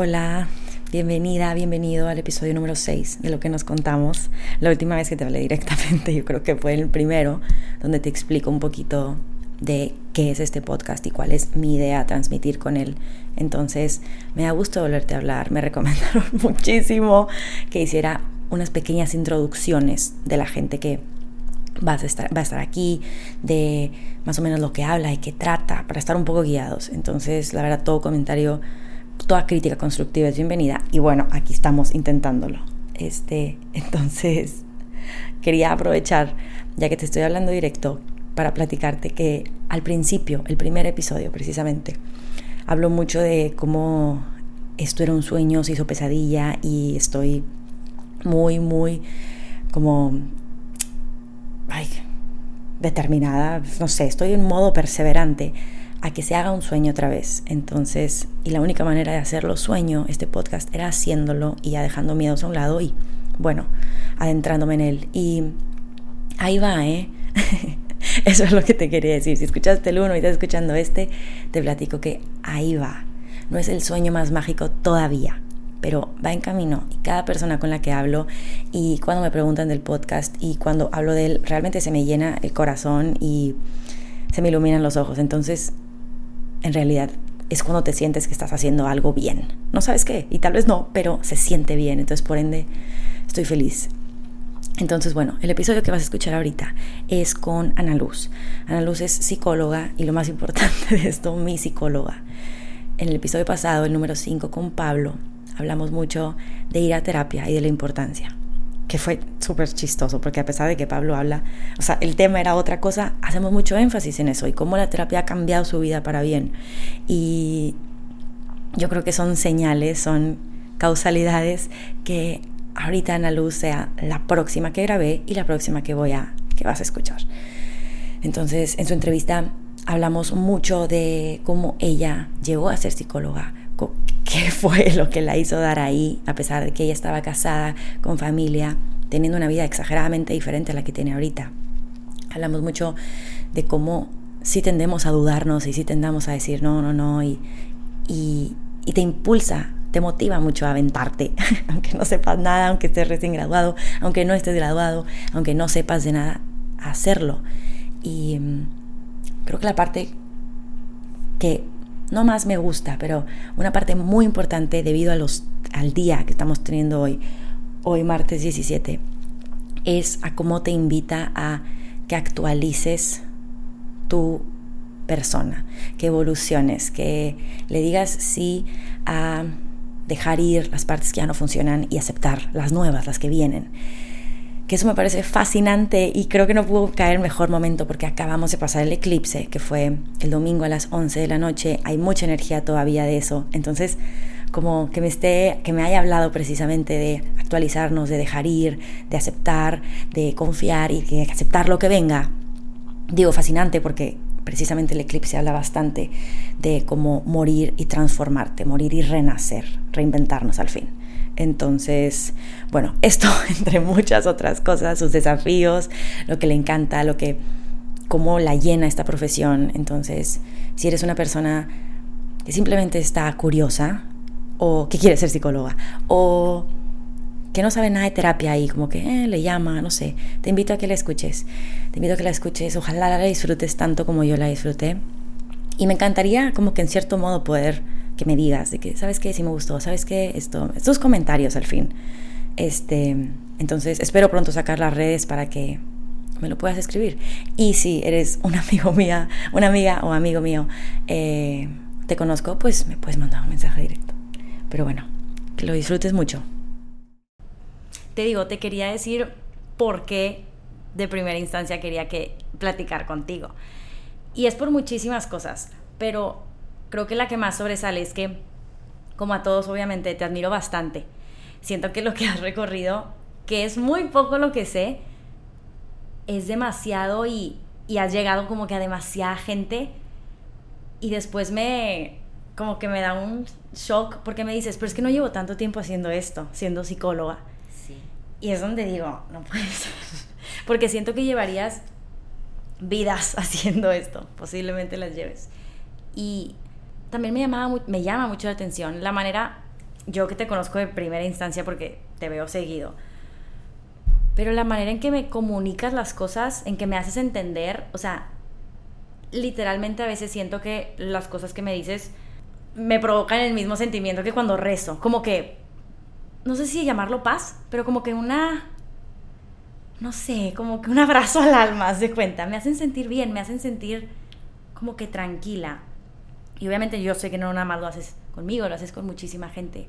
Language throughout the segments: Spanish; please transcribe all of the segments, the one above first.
Hola, bienvenida, bienvenido al episodio número 6 de lo que nos contamos. La última vez que te hablé directamente, yo creo que fue el primero, donde te explico un poquito de qué es este podcast y cuál es mi idea transmitir con él. Entonces, me da gusto volverte a hablar. Me recomendaron muchísimo que hiciera unas pequeñas introducciones de la gente que va a estar, va a estar aquí, de más o menos lo que habla y qué trata, para estar un poco guiados. Entonces, la verdad, todo comentario toda crítica constructiva es bienvenida y bueno, aquí estamos intentándolo. Este, entonces, quería aprovechar, ya que te estoy hablando directo, para platicarte que al principio, el primer episodio precisamente, hablo mucho de cómo esto era un sueño, se hizo pesadilla y estoy muy, muy como ay, determinada, no sé, estoy en modo perseverante a que se haga un sueño otra vez. Entonces, y la única manera de hacerlo sueño, este podcast, era haciéndolo y ya dejando miedos a un lado y, bueno, adentrándome en él. Y ahí va, ¿eh? Eso es lo que te quería decir. Si escuchaste el uno y estás escuchando este, te platico que ahí va. No es el sueño más mágico todavía, pero va en camino. Y cada persona con la que hablo y cuando me preguntan del podcast y cuando hablo de él, realmente se me llena el corazón y se me iluminan los ojos. Entonces, en realidad es cuando te sientes que estás haciendo algo bien. No sabes qué, y tal vez no, pero se siente bien. Entonces, por ende, estoy feliz. Entonces, bueno, el episodio que vas a escuchar ahorita es con Ana Luz. Ana Luz es psicóloga y lo más importante de esto, mi psicóloga. En el episodio pasado, el número 5 con Pablo, hablamos mucho de ir a terapia y de la importancia que fue súper chistoso, porque a pesar de que Pablo habla, o sea, el tema era otra cosa, hacemos mucho énfasis en eso y cómo la terapia ha cambiado su vida para bien. Y yo creo que son señales, son causalidades que ahorita Ana Luz sea la próxima que grabé y la próxima que voy a, que vas a escuchar. Entonces, en su entrevista hablamos mucho de cómo ella llegó a ser psicóloga, qué fue lo que la hizo dar ahí, a pesar de que ella estaba casada, con familia, teniendo una vida exageradamente diferente a la que tiene ahorita. Hablamos mucho de cómo sí tendemos a dudarnos y sí tendamos a decir no, no, no, y, y, y te impulsa, te motiva mucho a aventarte, aunque no sepas nada, aunque estés recién graduado, aunque no estés graduado, aunque no sepas de nada, a hacerlo. Y mm, creo que la parte que no más me gusta, pero una parte muy importante debido a los, al día que estamos teniendo hoy, hoy martes 17, es a cómo te invita a que actualices tu persona, que evoluciones, que le digas sí a dejar ir las partes que ya no funcionan y aceptar las nuevas, las que vienen que eso me parece fascinante y creo que no pudo caer mejor momento porque acabamos de pasar el eclipse, que fue el domingo a las 11 de la noche, hay mucha energía todavía de eso, entonces como que me esté, que me haya hablado precisamente de actualizarnos, de dejar ir, de aceptar, de confiar y de aceptar lo que venga. Digo fascinante porque precisamente el eclipse habla bastante de cómo morir y transformarte, morir y renacer, reinventarnos al fin. Entonces, bueno, esto entre muchas otras cosas, sus desafíos, lo que le encanta, lo que cómo la llena esta profesión. Entonces, si eres una persona que simplemente está curiosa o que quiere ser psicóloga o que no sabe nada de terapia y como que eh, le llama, no sé, te invito a que la escuches. Te invito a que la escuches, ojalá la disfrutes tanto como yo la disfruté. Y me encantaría como que en cierto modo poder que me digas de que, ¿sabes qué? Si me gustó, ¿sabes qué? Esto, estos comentarios al fin. Este, entonces, espero pronto sacar las redes para que me lo puedas escribir. Y si eres un amigo mía, una amiga o amigo mío, eh, te conozco, pues me puedes mandar un mensaje directo. Pero bueno, que lo disfrutes mucho. Te digo, te quería decir por qué de primera instancia quería que platicar contigo. Y es por muchísimas cosas, pero creo que la que más sobresale es que, como a todos obviamente, te admiro bastante. Siento que lo que has recorrido, que es muy poco lo que sé, es demasiado y, y has llegado como que a demasiada gente y después me como que me da un shock porque me dices, pero es que no llevo tanto tiempo haciendo esto, siendo psicóloga. Sí. Y es donde digo, no puede ser. Porque siento que llevarías vidas haciendo esto, posiblemente las lleves. Y también me, llamaba, llama mucho la atención la manera yo que te conozco de primera instancia porque te veo seguido, pero la manera en que me comunicas las cosas, en que me haces entender, o sea, literalmente a veces siento que las cosas que me dices me provocan el mismo sentimiento que cuando rezo, como que, no sé si llamarlo paz, pero como que una, no sé, como que un abrazo al alma, de cuenta, me hacen sentir bien, me hacen sentir como que tranquila. Y obviamente yo sé que no nada más lo haces conmigo, lo haces con muchísima gente.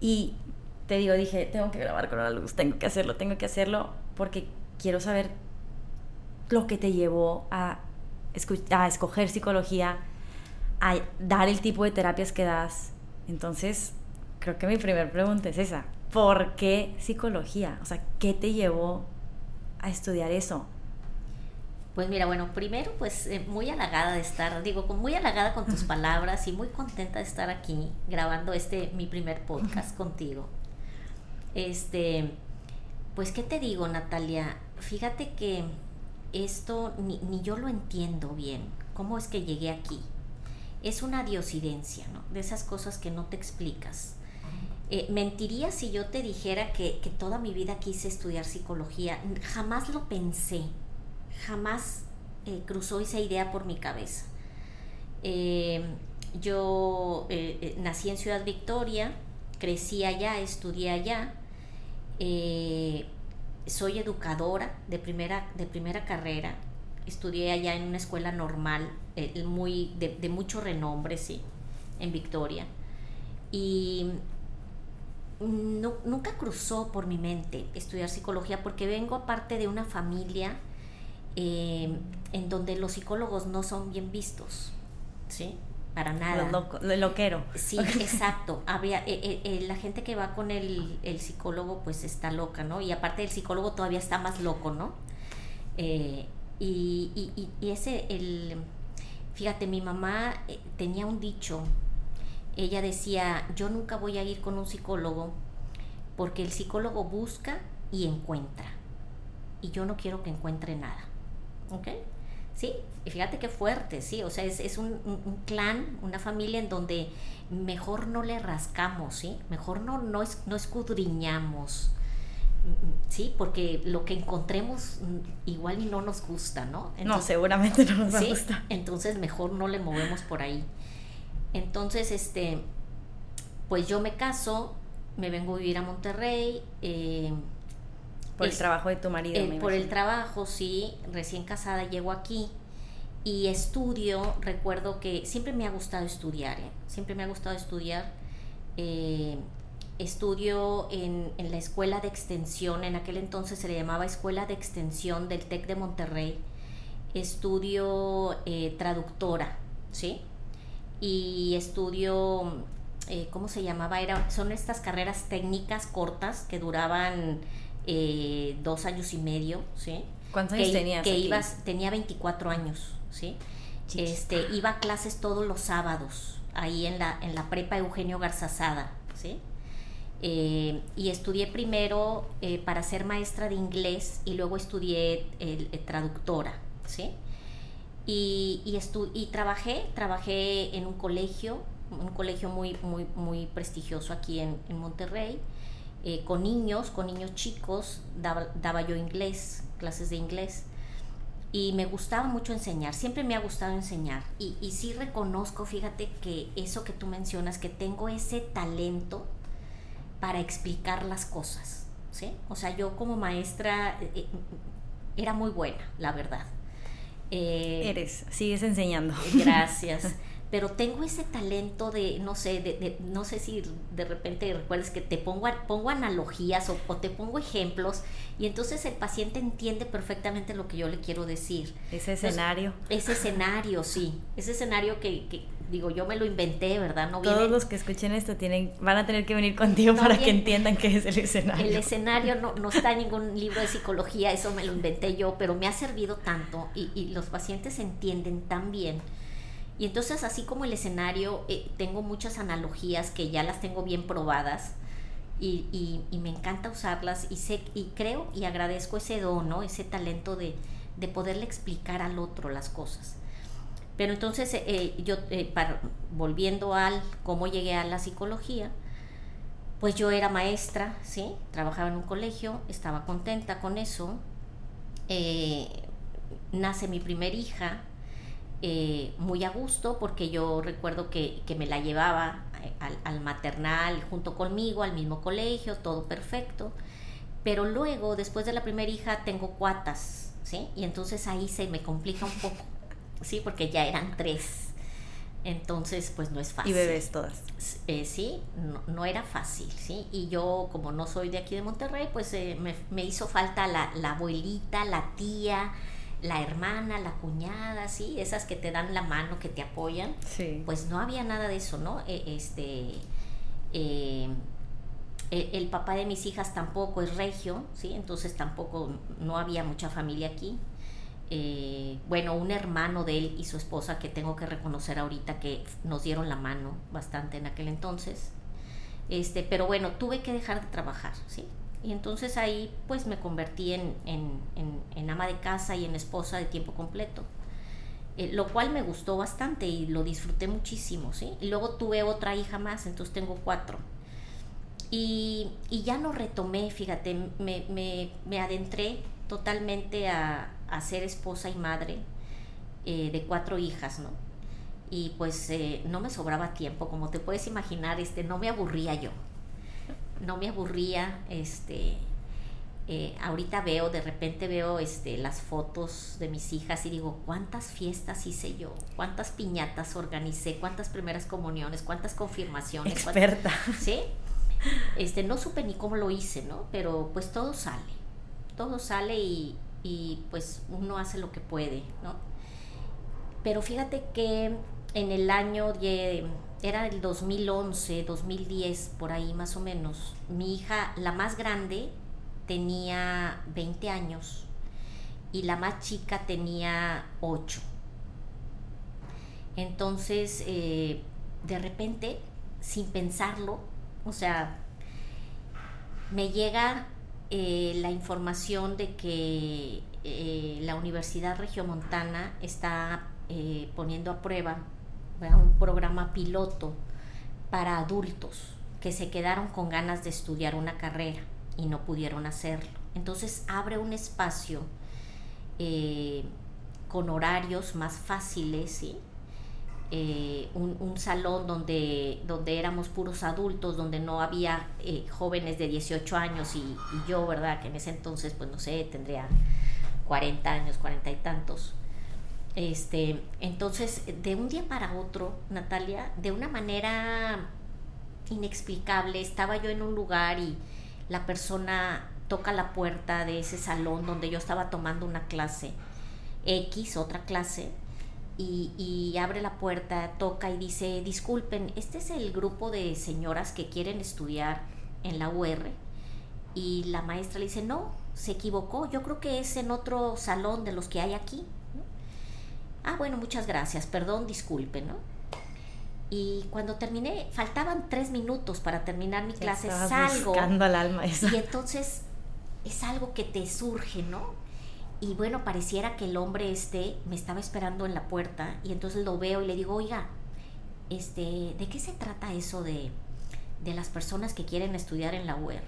Y te digo, dije, tengo que grabar con la luz, tengo que hacerlo, tengo que hacerlo, porque quiero saber lo que te llevó a, a escoger psicología, a dar el tipo de terapias que das. Entonces, creo que mi primera pregunta es esa. ¿Por qué psicología? O sea, ¿qué te llevó a estudiar eso? Pues mira, bueno, primero pues eh, muy halagada de estar, digo, muy halagada con tus palabras y muy contenta de estar aquí grabando este mi primer podcast contigo. Este, pues qué te digo, Natalia, fíjate que esto ni, ni yo lo entiendo bien, cómo es que llegué aquí. Es una diosidencia, ¿no? De esas cosas que no te explicas. Eh, mentiría si yo te dijera que, que toda mi vida quise estudiar psicología. Jamás lo pensé jamás eh, cruzó esa idea por mi cabeza. Eh, yo eh, nací en Ciudad Victoria, crecí allá, estudié allá, soy educadora de primera, de primera carrera, estudié allá en una escuela normal, muy, de, mucho renombre, sí, en Victoria. Y nunca cruzó por mi mente estudiar psicología porque vengo aparte de una familia eh, en donde los psicólogos no son bien vistos, ¿sí? Para nada. Lo, loquero. Sí, exacto. Había, eh, eh, la gente que va con el, psicólogo pues está loca, ¿no? Y aparte el psicólogo todavía está más loco, ¿no? y, y, y, ese, el, fíjate, mi mamá tenía un dicho, ella decía, yo nunca voy a ir con un psicólogo porque el psicólogo busca y encuentra. Y yo no quiero que encuentre nada. ¿Ok? Sí, y fíjate qué fuerte, sí, o sea, es, un, clan, una familia en donde mejor no le rascamos, ¿sí? Mejor no, no, es, no escudriñamos, ¿sí? Porque lo que encontremos mm, igual no nos gusta, ¿no? no, seguramente no nos gusta. Entonces mejor no le movemos por ahí. Entonces, este, pues yo me caso, me vengo a vivir a Monterrey, eh, por el trabajo de tu marido. Eh, por el trabajo, sí. Recién casada llego aquí y estudio. Recuerdo que siempre me ha gustado estudiar, ¿eh? siempre me ha gustado estudiar. Eh, estudio en, la escuela de extensión, en aquel entonces se le llamaba Escuela de Extensión del TEC de Monterrey. Estudio traductora, ¿sí? Y estudio, ¿cómo se llamaba? Era, son estas carreras técnicas cortas que duraban eh, dos años y medio, ¿sí? ¿Cuántos años tenías? Que ibas, tenía 24 años, ¿sí? Este, iba a clases todos los sábados, ahí en la, en la prepa Eugenio Garzazada, ¿sí? Eh, y estudié primero eh, para ser maestra de inglés y luego estudié traductora, ¿sí? Y, y, y, trabajé, trabajé en un colegio, un colegio muy, muy, muy prestigioso aquí en, en Monterrey. Eh, con niños, con niños chicos, daba, yo inglés, clases de inglés. Y me gustaba mucho enseñar, siempre me ha gustado enseñar. Y, y sí reconozco, fíjate que eso que tú mencionas, que tengo ese talento para explicar las cosas. ¿sí? O sea, yo como maestra eh, eh, era muy buena, la verdad. Eres, sigues enseñando. Gracias. pero tengo ese talento de, no sé, de, no sé si de repente recuerdes que te pongo, pongo analogías o, te pongo ejemplos y entonces el paciente entiende perfectamente lo que yo le quiero decir. Ese escenario. ese escenario, sí. Ese escenario que, que, digo, yo me lo inventé, ¿verdad? No Todos los que escuchen esto tienen, van a tener que venir contigo para que entiendan qué es el escenario. El escenario no, no está en ningún libro de psicología, eso me lo inventé yo, pero me ha servido tanto y, y los pacientes entienden tan bien y entonces así como el escenario, eh, tengo muchas analogías que ya las tengo bien probadas y, me encanta usarlas y, creo y agradezco ese don, ese talento de, poderle explicar al otro las cosas. Pero entonces, eh, yo, eh, volviendo al cómo llegué a la psicología, pues yo era maestra, ¿sí? Trabajaba en un colegio, estaba contenta con eso. Eh, nace mi primer hija, eh, muy a gusto, porque yo recuerdo que, me la llevaba eh, al, maternal junto conmigo, al mismo colegio, todo perfecto. Pero luego, después de la primera hija, tengo cuatas, ¿sí? Y entonces ahí se me complica un poco, ¿sí? Porque ya eran tres. Entonces, pues no es fácil. ¿Y bebés todas? Eh, sí, no, era fácil, ¿sí? Y yo, como no soy de aquí de Monterrey, pues eh, me, hizo falta la, abuelita, la tía, la hermana, la cuñada, ¿sí? Esas que te dan la mano, que te apoyan. Sí. Pues no había nada de eso, ¿no? E, este... Eh, e, el papá de mis hijas tampoco es regio, ¿sí? Entonces tampoco, no había mucha familia aquí. Eh, bueno, un hermano de él y su esposa que tengo que reconocer ahorita que nos dieron la mano bastante en aquel entonces. Este, pero bueno, tuve que dejar de trabajar, ¿sí? Y entonces ahí pues me convertí en, en, ama de casa y en esposa de tiempo completo. Eh, lo cual me gustó bastante y lo disfruté muchísimo, ¿sí? Y luego tuve otra hija más, entonces tengo cuatro. Y, y ya no retomé, fíjate, me, me, me adentré totalmente a, a ser esposa y madre eh, de cuatro hijas, ¿no? Y pues eh, no me sobraba tiempo, como te puedes imaginar, este, no me aburría yo, no me aburría, este, eh, ahorita veo, de repente veo este, las fotos de mis hijas y digo, ¿cuántas fiestas hice yo? ¿Cuántas piñatas organicé? ¿Cuántas primeras comuniones? ¿Cuántas confirmaciones? Experta. ¿Sí? Este, no supe ni cómo lo hice, ¿no? Pero pues todo sale, todo sale y, y pues uno hace lo que puede, ¿no? Pero fíjate que en el año de, era el 2011, 2010, por ahí más o menos, mi hija, la más grande, tenía 20 años y la más chica tenía 8. Entonces, eh, de repente, sin pensarlo, o sea, me llega eh, la información de que eh, la Universidad Regiomontana está poniendo a prueba un programa piloto para adultos que se quedaron con ganas de estudiar una carrera y no pudieron hacerlo. Entonces abre un espacio con horarios más fáciles, ¿sí? Eh, un, salón donde, donde éramos puros adultos, donde no había eh, jóvenes de 18 años y, yo, ¿verdad? Que en ese entonces, pues no sé, tendría 40 años, 40 y tantos. Este, entonces, de un día para otro, Natalia, de una manera inexplicable, estaba yo en un lugar y la persona toca la puerta de ese salón donde yo estaba tomando una clase X, otra clase, y, abre la puerta, toca y dice, disculpen, este es el grupo de señoras que quieren estudiar en la UR. Y la maestra le dice, no, se equivocó, yo creo que es en otro salón de los que hay aquí. Ah, bueno, muchas gracias, perdón, disculpen, ¿no? Y cuando terminé, faltaban tres minutos para terminar mi clase, salgo. al alma Y entonces es algo que te surge, ¿no? Y bueno, pareciera que el hombre este me estaba esperando en la puerta y entonces lo veo y le digo, oiga, este, ¿de qué se trata eso de, de las personas que quieren estudiar en la UR?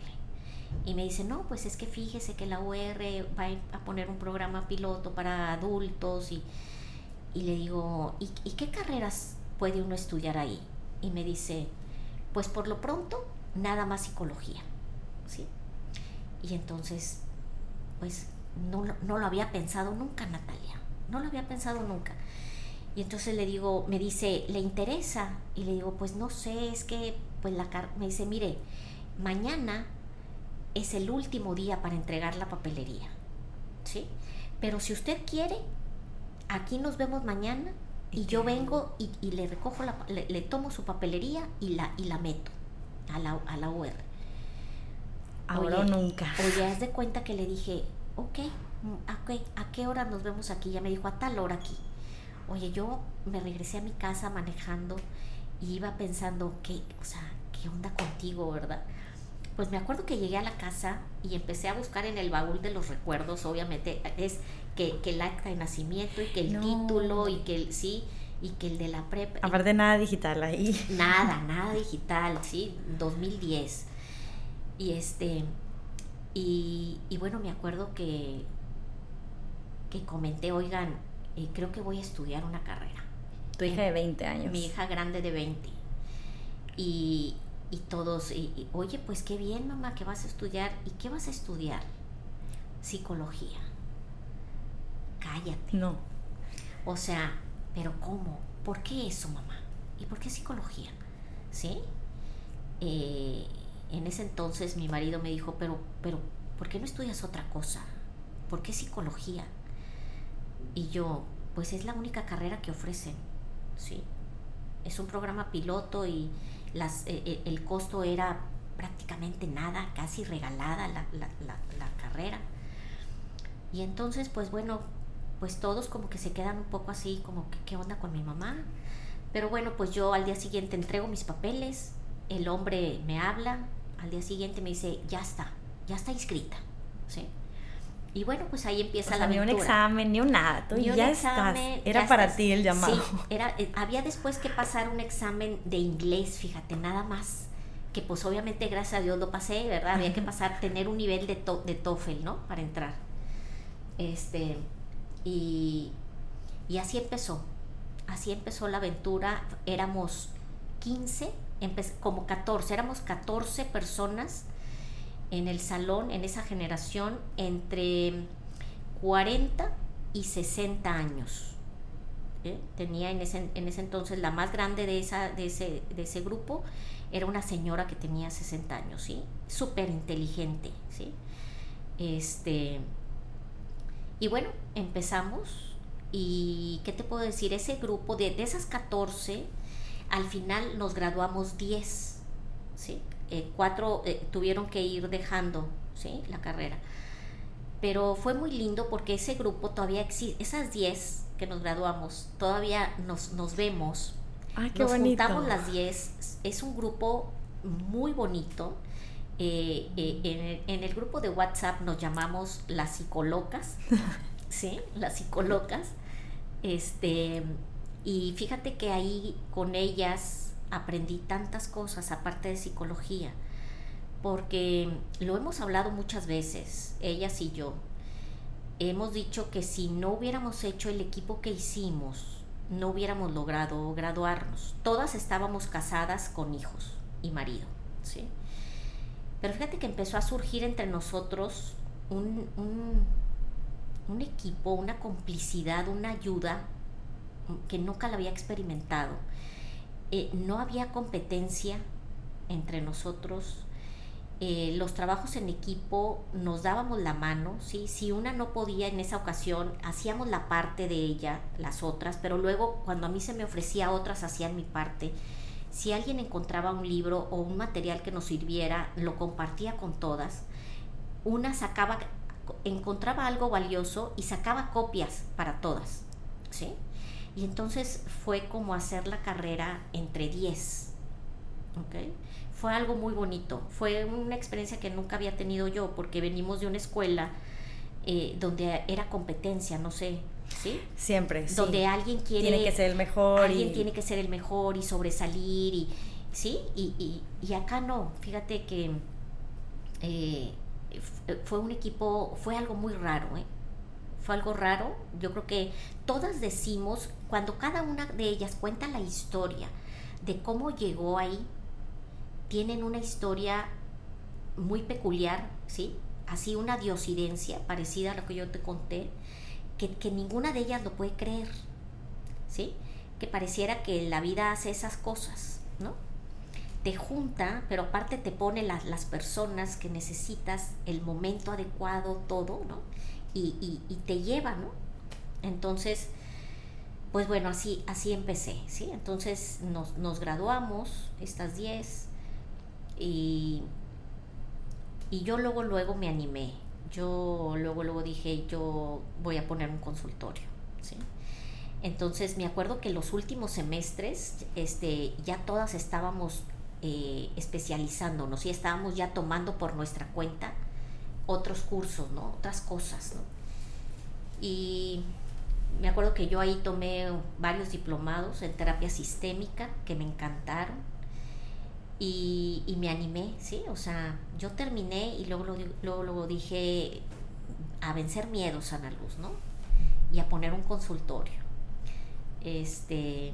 Y me dice, no, pues es que fíjese que la UR va a poner un programa piloto para adultos y, y le digo, ¿y, ¿y qué carreras puede uno estudiar ahí? Y me dice, pues por lo pronto, nada más psicología, ¿sí? Y entonces, pues no, no lo había pensado nunca, Natalia, no lo había pensado nunca. Y entonces le digo, me dice, ¿le interesa? Y le digo, pues no sé, es que, pues la me dice, mire, mañana es el último día para entregar la papelería, ¿sí? Pero si usted quiere, aquí nos vemos mañana y yo vengo y, le recojo, la, le, tomo su papelería y la, y la meto a la, a la UR. Ahora o nunca. Oye, haz de cuenta que le dije, ok, ok, ¿a qué hora nos vemos aquí? Ya me dijo, a tal hora aquí. Oye, yo me regresé a mi casa manejando y iba pensando, ¿qué, o sea, qué onda contigo, verdad? Pues me acuerdo que llegué a la casa y empecé a buscar en el baúl de los recuerdos, obviamente, es que, que el acta de nacimiento y que el título y que el, sí, y que el de la prepa. Aparte nada digital ahí. Nada, nada digital, sí, 2010. Y este, y, bueno, me acuerdo que, que comenté, oigan, eh, creo que voy a estudiar una carrera. Tu hija de 20 años. Mi hija grande de 20. Y, y todos, oye, pues qué bien, mamá, que vas a estudiar. ¿Y qué vas a estudiar? Psicología. Cállate. No. O sea, pero ¿cómo? ¿Por qué eso, mamá? ¿Y por qué psicología? ¿Sí? Eh, en ese entonces mi marido me dijo, pero, pero, ¿por qué no estudias otra cosa? ¿Por qué psicología? Y yo, pues es la única carrera que ofrecen, ¿sí? Es un programa piloto y las, eh, eh, el costo era prácticamente nada, casi regalada la, la, la carrera. Y entonces, pues bueno, pues todos como que se quedan un poco así, como que qué onda con mi mamá. Pero bueno, pues yo al día siguiente entrego mis papeles, el hombre me habla, al día siguiente me dice, ya está, ya está inscrita. ¿sí? Y bueno, pues ahí empieza la aventura. Ni un examen, ni un nada, tú ya estás. Era para ti el llamado. Sí, era, eh, había después que pasar un examen de inglés, fíjate, nada más. Que pues obviamente, gracias a Dios lo pasé, ¿verdad? Había que pasar, tener un nivel de, de TOEFL, ¿no? Para entrar. Este, y, así empezó. Así empezó la aventura. Éramos 15 como 14, éramos 14 personas en el salón, en esa generación, entre 40 y 60 años. ¿eh? Tenía en ese, en ese, entonces la más grande de, esa, de, ese, de ese grupo, era una señora que tenía 60 años, ¿sí? Súper inteligente, ¿sí? Este, y bueno, empezamos y ¿qué te puedo decir? Ese grupo de, de esas 14 al final nos graduamos 10, ¿sí? Eh, cuatro eh, tuvieron que ir dejando ¿sí? la carrera. Pero fue muy lindo porque ese grupo todavía existe, esas 10 que nos graduamos, todavía nos, nos vemos. Ah, qué nos bonito. juntamos las 10, es un grupo muy bonito. Eh, en, en, el grupo de WhatsApp nos llamamos las psicolocas, ¿sí? Las psicolocas. Este, y fíjate que ahí con ellas aprendí tantas cosas aparte de psicología, porque lo hemos hablado muchas veces, ellas y yo. Hemos dicho que si no hubiéramos hecho el equipo que hicimos, no hubiéramos logrado graduarnos. Todas estábamos casadas con hijos y marido, ¿sí? Pero fíjate que empezó a surgir entre nosotros un, un, equipo, una complicidad, una ayuda que nunca la había experimentado. Eh, no había competencia entre nosotros. Eh, los trabajos en equipo nos dábamos la mano, ¿sí? si una no podía en esa ocasión, hacíamos la parte de ella, las otras, pero luego cuando a mí se me ofrecía otras, hacían mi parte. Si alguien encontraba un libro o un material que nos sirviera, lo compartía con todas. Una sacaba, encontraba algo valioso y sacaba copias para todas. ¿sí? Y entonces fue como hacer la carrera entre 10. ¿okay? Fue algo muy bonito. Fue una experiencia que nunca había tenido yo porque venimos de una escuela eh, donde era competencia, no sé. ¿Sí? Siempre. Donde alguien quiere. Tiene que ser el mejor. Alguien tiene que ser el mejor y sobresalir. Y, ¿Sí? Y, y, acá no. Fíjate que eh, fue un equipo. Fue algo muy raro, ¿eh? fue algo raro. Yo creo que todas decimos, cuando cada una de ellas cuenta la historia de cómo llegó ahí, tienen una historia muy peculiar, ¿sí? Así una diosidencia parecida a lo que yo te conté, que, ninguna de ellas lo puede creer, ¿sí? Que pareciera que la vida hace esas cosas, ¿no? te junta, pero aparte te pone las, las personas que necesitas, el momento adecuado, todo, ¿no? y, te lleva, ¿no? Entonces, pues bueno, así, así empecé, ¿sí? Entonces nos, graduamos, estas 10, y, y yo luego, luego me animé. Yo luego, luego dije, yo voy a poner un consultorio. Entonces me acuerdo que los últimos semestres, este, ya todas estábamos eh, especializándonos y estábamos ya tomando por nuestra cuenta otros cursos, ¿no? Otras cosas. Y me acuerdo que yo ahí tomé varios diplomados en terapia sistémica que me encantaron. Y, me animé, ¿sí? O sea, yo terminé y luego, luego, dije a vencer miedos, Ana Luz, ¿no? Y a poner un consultorio. Este,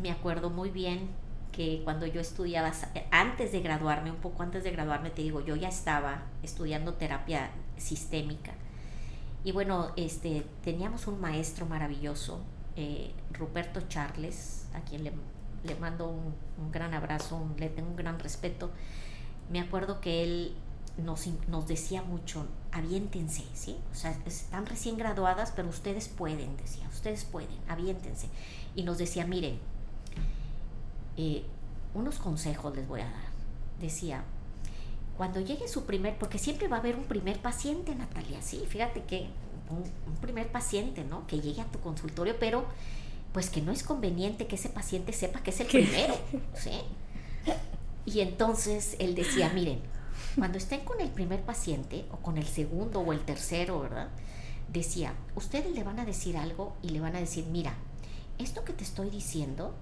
me acuerdo muy bien que cuando yo estudiaba, antes de graduarme, un poco antes de graduarme, te digo, yo ya estaba estudiando terapia sistémica. Y bueno, este, teníamos un maestro maravilloso, eh, Ruperto Charles, a quien le, le mando un, un, gran abrazo, le tengo un gran respeto. Me acuerdo que él nos, nos decía mucho, aviéntense, ¿sí? O sea, están recién graduadas, pero ustedes pueden, decía, ustedes pueden, aviéntense. Y nos decía, miren, eh, unos consejos les voy a dar. Decía, cuando llegue su primer, porque siempre va a haber un primer paciente, Natalia, sí, fíjate que un, primer paciente, ¿no? Que llegue a tu consultorio, pero pues que no es conveniente que ese paciente sepa que es el primero, ¿sí? Y entonces él decía, miren, cuando estén con el primer paciente o con el segundo o el tercero, ¿verdad? Decía, ustedes le van a decir algo y le van a decir, mira, esto que te estoy diciendo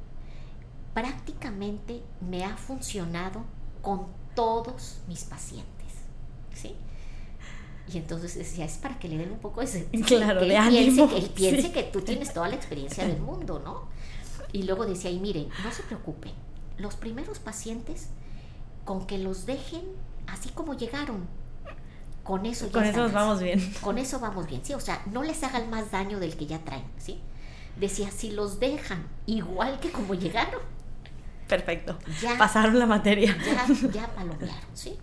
prácticamente me ha funcionado con todos mis pacientes. ¿Sí? Y entonces decía, es para que le den un poco de claro, que de ánimo. Piense, que él piense que tú tienes toda la experiencia del mundo, ¿no? Y luego decía, y miren, no se preocupen, los primeros pacientes, con que los dejen así como llegaron, con eso ya Con eso vamos bien. Con eso vamos bien, sí, o sea, no les hagan más daño del que ya traen, ¿sí? Decía, si los dejan igual que como llegaron, Perfecto. Ya, Pasaron la materia. Ya, ya palomearon, ¿sí?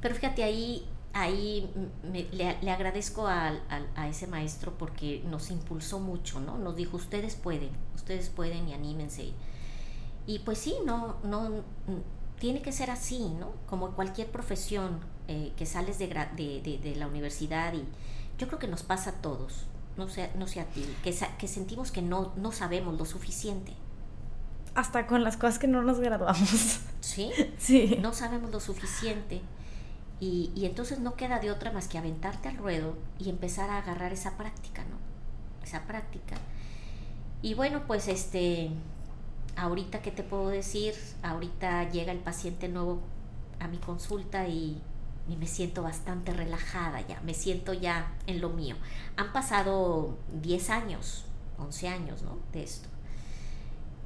Pero fíjate, ahí, ahí le, agradezco a, ese maestro porque nos impulsó mucho, ¿no? Nos dijo, ustedes pueden, ustedes pueden y anímense. Y pues sí, no, no, tiene que ser así, ¿no? Como cualquier profesión eh, que sales de, de, de, la universidad y yo creo que nos pasa a todos, no sé, no sé a ti, que, que sentimos que no, no sabemos lo suficiente hasta con las cosas que no nos graduamos. ¿Sí? Sí. No sabemos lo suficiente. Y, y, entonces no queda de otra más que aventarte al ruedo y empezar a agarrar esa práctica, ¿no? Esa práctica. Y bueno, pues este, ahorita, ¿qué te puedo decir? Ahorita llega el paciente nuevo a mi consulta y, y me siento bastante relajada ya, me siento ya en lo mío. Han pasado 10 años, 11 años, ¿no? De esto.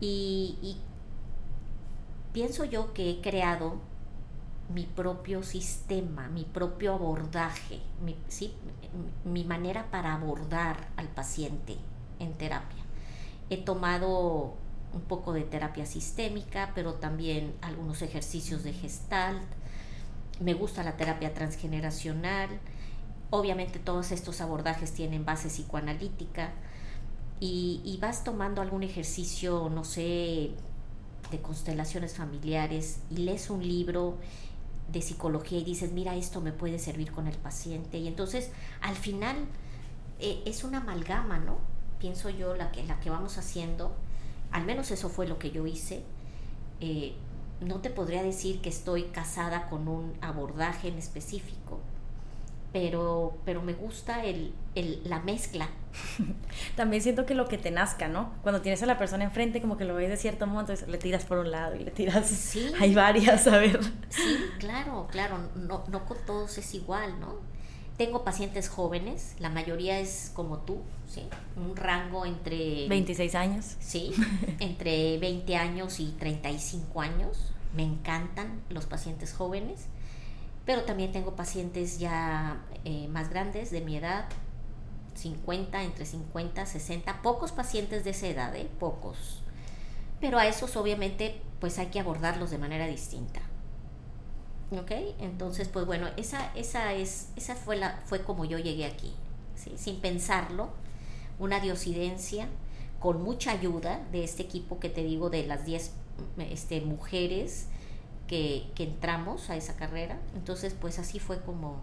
Y, pienso yo que he creado mi propio sistema, mi propio abordaje, mi, mi manera para abordar al paciente en terapia. He tomado un poco de terapia sistémica, pero también algunos ejercicios de gestalt. Me gusta la terapia transgeneracional. Obviamente todos estos abordajes tienen base psicoanalítica y, vas tomando algún ejercicio, no sé, de constelaciones familiares y lees un libro de psicología y dices, mira, esto me puede servir con el paciente. Y entonces, al final, eh, es una amalgama, ¿no? Pienso yo, la que, la que vamos haciendo, al menos eso fue lo que yo hice. Eh, no te podría decir que estoy casada con un abordaje en específico, pero, pero me gusta el, el, la mezcla. También siento que lo que te nazca, ¿no? Cuando tienes a la persona enfrente, como que lo ves de cierto modo, entonces le tiras por un lado y le tiras... Sí. Hay varias, a ver. Sí, claro, claro, no, no con todos es igual, ¿no? Tengo pacientes jóvenes, la mayoría es como tú, ¿sí? Un rango entre... 26 años. Sí, entre 20 años y 35 años. Me encantan los pacientes jóvenes pero también tengo pacientes ya eh, más grandes de mi edad, 50, entre 50, 60, pocos pacientes de esa edad, ¿eh? pocos. Pero a esos obviamente pues hay que abordarlos de manera distinta. ¿Ok? Entonces, pues bueno, esa, esa, es, esa fue, la, fue como yo llegué aquí, sin pensarlo, una diosidencia, con mucha ayuda de este equipo que te digo de las 10 este, mujeres que, entramos a esa carrera. Entonces, pues así fue como,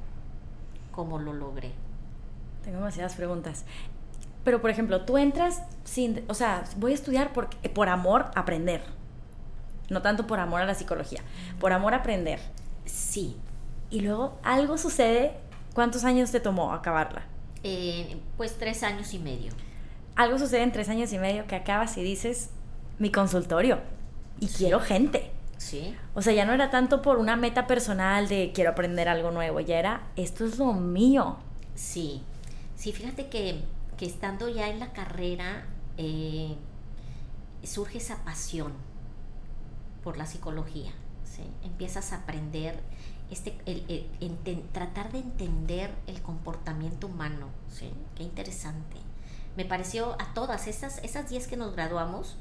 como lo logré. Tengo demasiadas preguntas. Pero, por ejemplo, tú entras sin, o sea, voy a estudiar por, por amor a aprender. No tanto por amor a la psicología, por amor a aprender. Sí. Y luego algo sucede. ¿Cuántos años te tomó acabarla? Eh, pues tres años y medio. Algo sucede en tres años y medio que acabas y dices, mi consultorio. Y quiero gente. Sí. O sea, ya no era tanto por una meta personal de quiero aprender algo nuevo, ya era esto es lo mío. Sí, sí, fíjate que, que estando ya en la carrera eh, surge esa pasión por la psicología. ¿sí? Empiezas a aprender, este, el, tratar de entender el comportamiento humano. ¿sí? Qué interesante. Me pareció a todas esas, esas 10 que nos graduamos,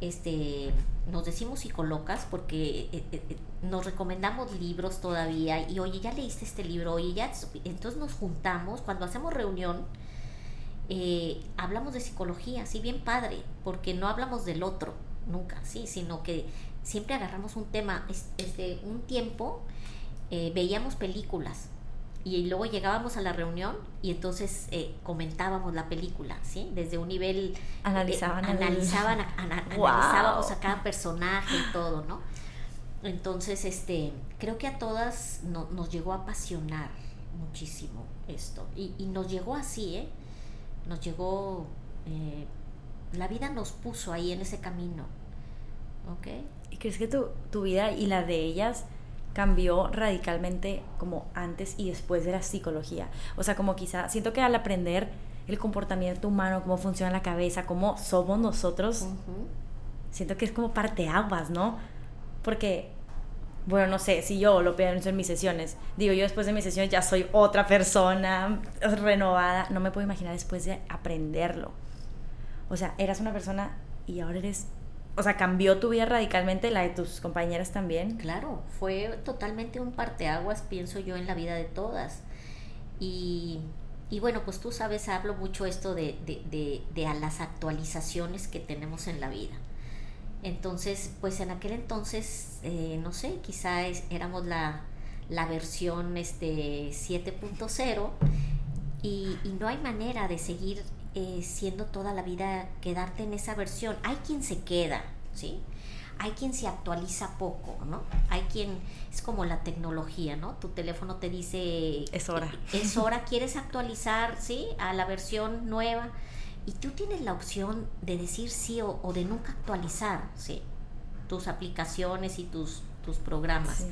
este, nos decimos psicolocas porque eh, eh, eh, nos recomendamos libros todavía y oye, ya leíste este libro, oye, ya, entonces nos juntamos, cuando hacemos reunión, hablamos de psicología, sí, bien padre, porque no hablamos del otro, nunca, sí, sino que siempre agarramos un tema, este, un tiempo veíamos películas, y luego llegábamos a la reunión y entonces eh, comentábamos la película, ¿sí? Desde un nivel... Analizaban. Eh, analizaban, analizábamos a cada personaje y todo, ¿no? Entonces, este, creo que a todas nos llegó a apasionar muchísimo esto. Y, y nos llegó así, ¿eh? Nos llegó... Eh, la vida nos puso ahí en ese camino, ¿ok? ¿Y crees que tu, tu vida y la de ellas cambió radicalmente como antes y después de la psicología. O sea, como quizá, siento que al aprender el comportamiento humano, cómo funciona la cabeza, cómo somos nosotros, siento que es como parte aguas, ¿no? Porque, bueno, no sé, si yo lo pienso en mis sesiones, digo, yo después de mis sesiones ya soy otra persona renovada, no me puedo imaginar después de aprenderlo. O sea, eras una persona y ahora eres o sea, cambió tu vida radicalmente, la de tus compañeras también. Claro, fue totalmente un parteaguas, pienso yo, en la vida de todas. Y, y bueno, pues tú sabes, hablo mucho esto de, de, de, a las actualizaciones que tenemos en la vida. Entonces, pues en aquel entonces, eh, no sé, quizá éramos la, la versión este, 7.0 y, y no hay manera de seguir eh, siendo toda la vida quedarte en esa versión. Hay quien se queda, ¿sí? Hay quien se actualiza poco, ¿no? Hay quien, es como la tecnología, ¿no? Tu teléfono te dice... Es hora. Es hora, quieres actualizar, ¿sí? A la versión nueva. Y tú tienes la opción de decir sí o, de nunca actualizar, ¿sí? Tus aplicaciones y tus, tus programas.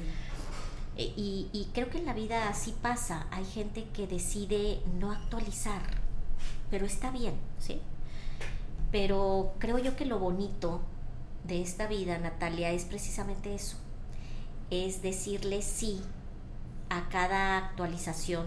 Eh, y, y creo que en la vida así pasa. Hay gente que decide no actualizar, pero está bien, ¿sí? Pero creo yo que lo bonito de esta vida, Natalia, es precisamente eso, es decirle sí a cada actualización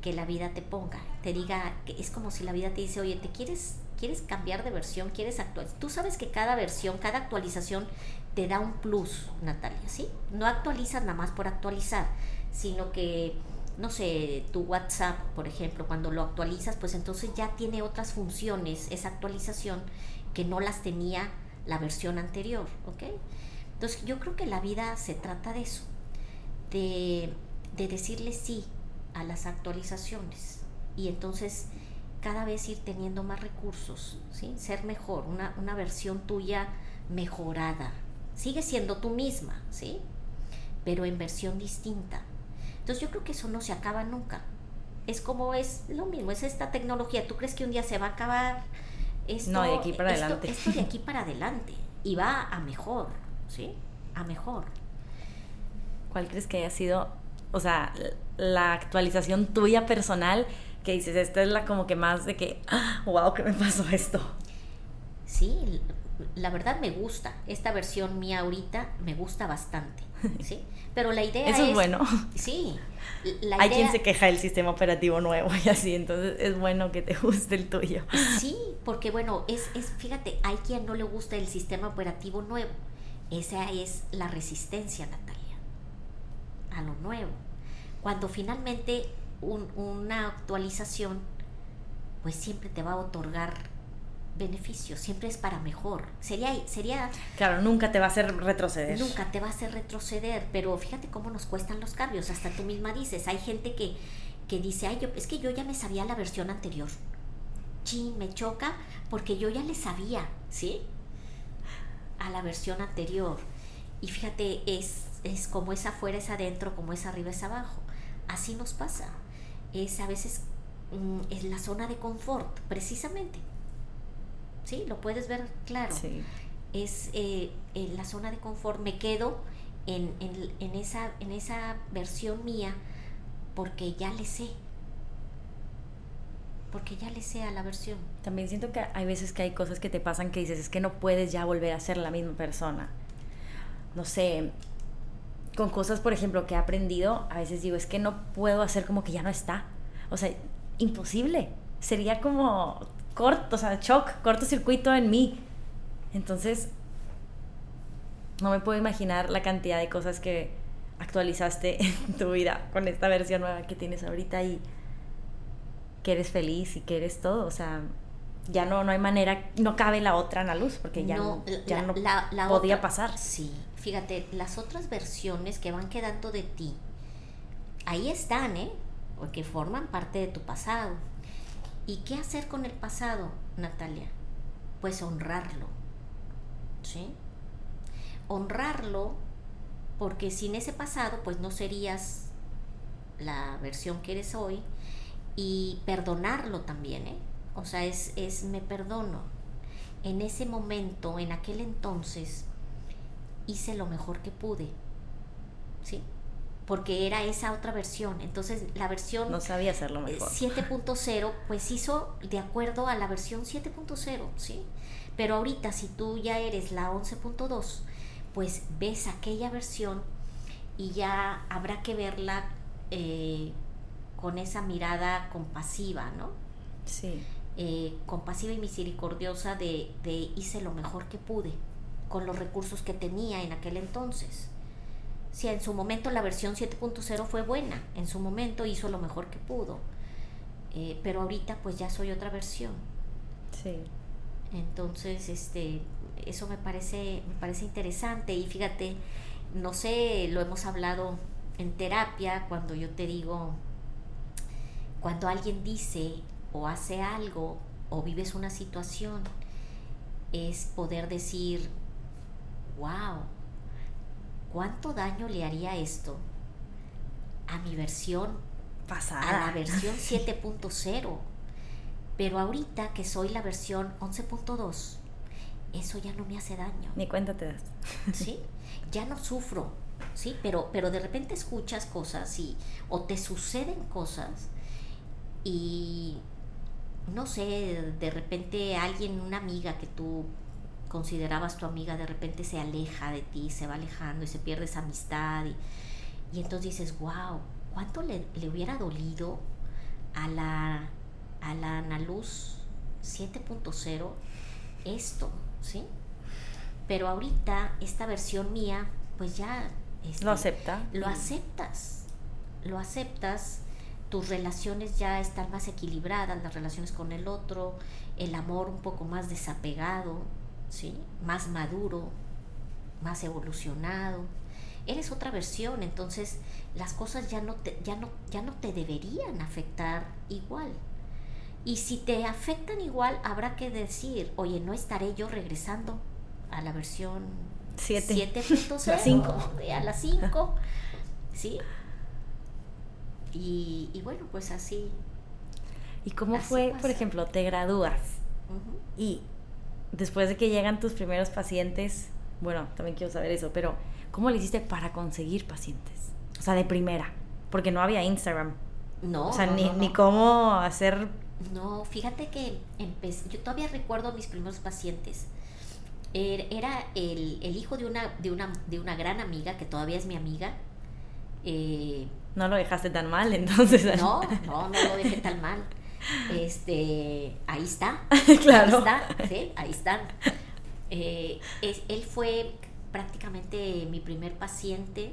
que la vida te ponga, te diga, que es como si la vida te dice, oye, ¿te quieres, quieres cambiar de versión? ¿Quieres actualizar? Tú sabes que cada versión, cada actualización te da un plus, Natalia, ¿sí? No actualizas nada más por actualizar, sino que no sé, tu WhatsApp, por ejemplo, cuando lo actualizas, pues entonces ya tiene otras funciones esa actualización que no las tenía la versión anterior, ¿ok? Entonces yo creo que la vida se trata de eso, de, decirle sí a las actualizaciones y entonces cada vez ir teniendo más recursos, ¿sí? Ser mejor, una, una versión tuya mejorada. Sigue siendo tú misma, ¿sí? Pero en versión distinta entonces yo creo que eso no se acaba nunca. Es como es lo mismo, es esta tecnología. ¿Tú crees que un día se va a acabar? Esto, no, de aquí para adelante. Esto de aquí para adelante. Y va a mejor, ¿sí? A mejor. ¿Cuál crees que haya sido, o sea, la actualización tuya personal que dices, esta es la como que más de que, wow, ¡ah! ¿qué me pasó esto? Sí, la verdad me gusta. Esta versión mía ahorita me gusta bastante. ¿sí? Pero la idea Eso es, bueno. Sí. Hay quien se queja del sistema operativo nuevo y así, entonces es bueno que te guste el tuyo. Sí, porque bueno, es, es, fíjate, hay quien no le gusta el sistema operativo nuevo. Esa es la resistencia, Natalia, a lo nuevo. Cuando finalmente una actualización, pues siempre te va a otorgar beneficio, siempre es para mejor. Sería, sería... Claro, nunca te va a hacer retroceder. Nunca te va a hacer retroceder, pero fíjate cómo nos cuestan los cambios. Hasta tú misma dices, hay gente que, que dice, ay, yo, es que yo ya me sabía la versión anterior. Chin, me choca porque yo ya le sabía, ¿sí? A la versión anterior. Y fíjate, es, es como es afuera es adentro, como es arriba es abajo. Así nos pasa. Es a veces mm, es la zona de confort, precisamente ¿sí? Lo puedes ver claro. es eh, en la zona de confort, me quedo en, en, esa, en esa versión mía porque ya le sé. Porque ya le sé a la versión. También siento que hay veces que hay cosas que te pasan que dices, es que no puedes ya volver a ser la misma persona. No sé, con cosas, por ejemplo, que he aprendido, a veces digo, es que no puedo hacer como que ya no está. O sea, imposible. Sería como corto, o sea, shock, cortocircuito en mí. Entonces, no me puedo imaginar la cantidad de cosas que actualizaste en tu vida con esta versión nueva que tienes ahorita y que eres feliz y que eres todo. O sea, ya no, no hay manera, no cabe la otra en la luz porque ya no, ya no podía pasar. Sí, fíjate, las otras versiones que van quedando de ti, ahí están, ¿eh? Porque forman parte de tu pasado. ¿Y qué hacer con el pasado, Natalia? Pues honrarlo. ¿Sí? Honrarlo porque sin ese pasado pues no serías la versión que eres hoy y perdonarlo también, ¿eh? O sea, es, es me perdono. En ese momento, en aquel entonces, hice lo mejor que pude. ¿Sí? Porque era esa otra versión. Entonces la versión... No sabía hacerlo mejor. 7.0 pues hizo de acuerdo a la versión 7.0, ¿sí? Pero ahorita si tú ya eres la 11.2, pues ves aquella versión y ya habrá que verla eh, con esa mirada compasiva, ¿no? Sí. Eh, compasiva y misericordiosa de, de hice lo mejor que pude con los recursos que tenía en aquel entonces si en su momento la versión 7.0 fue buena, en su momento hizo lo mejor que pudo, eh, pero ahorita pues ya soy otra versión. Sí. Entonces, este, eso me parece, me parece interesante y fíjate, no sé, lo hemos hablado en terapia cuando yo te digo, cuando alguien dice o hace algo o vives una situación, es poder decir, wow, ¿cuánto daño le haría esto a mi versión pasada? A la versión 7.0. Pero ahorita que soy la versión 11.2, eso ya no me hace daño. Ni cuenta te das. ¿Sí? Ya no sufro, ¿sí? Pero, pero de repente escuchas cosas y, o te suceden cosas y, no sé, de repente alguien, una amiga que tú considerabas tu amiga de repente se aleja de ti, se va alejando y se pierde esa amistad y, y entonces dices, wow, ¿cuánto le, hubiera dolido a la, a la Analuz 7.0 esto, ¿sí? Pero ahorita esta versión mía, pues ya... Este, lo acepta. Lo aceptas, lo aceptas tus relaciones ya están más equilibradas, las relaciones con el otro, el amor un poco más desapegado, ¿sí? más maduro, más evolucionado. Eres otra versión, entonces las cosas ya no te, ya no, ya no te deberían afectar igual. Y si te afectan igual, habrá que decir, oye, no estaré yo regresando a la versión 7.0, a las 5, ¿sí? Y, bueno, pues así. ¿Y cómo fue, por ejemplo, te gradúas y después de que llegan tus primeros pacientes, bueno, también quiero saber eso, pero ¿cómo le hiciste para conseguir pacientes? O sea, de primera, porque no había Instagram. No. O sea, ni, ni cómo hacer... No, fíjate que empecé, yo todavía recuerdo mis primeros pacientes. Er, era el, el, hijo de una, de, una, de una gran amiga, que todavía es mi amiga. Eh, no lo dejaste tan mal, entonces. No, no, no lo dejé tan mal este, ahí está. claro. Ahí está, ¿sí? Ahí están. Eh, es, él fue prácticamente mi primer paciente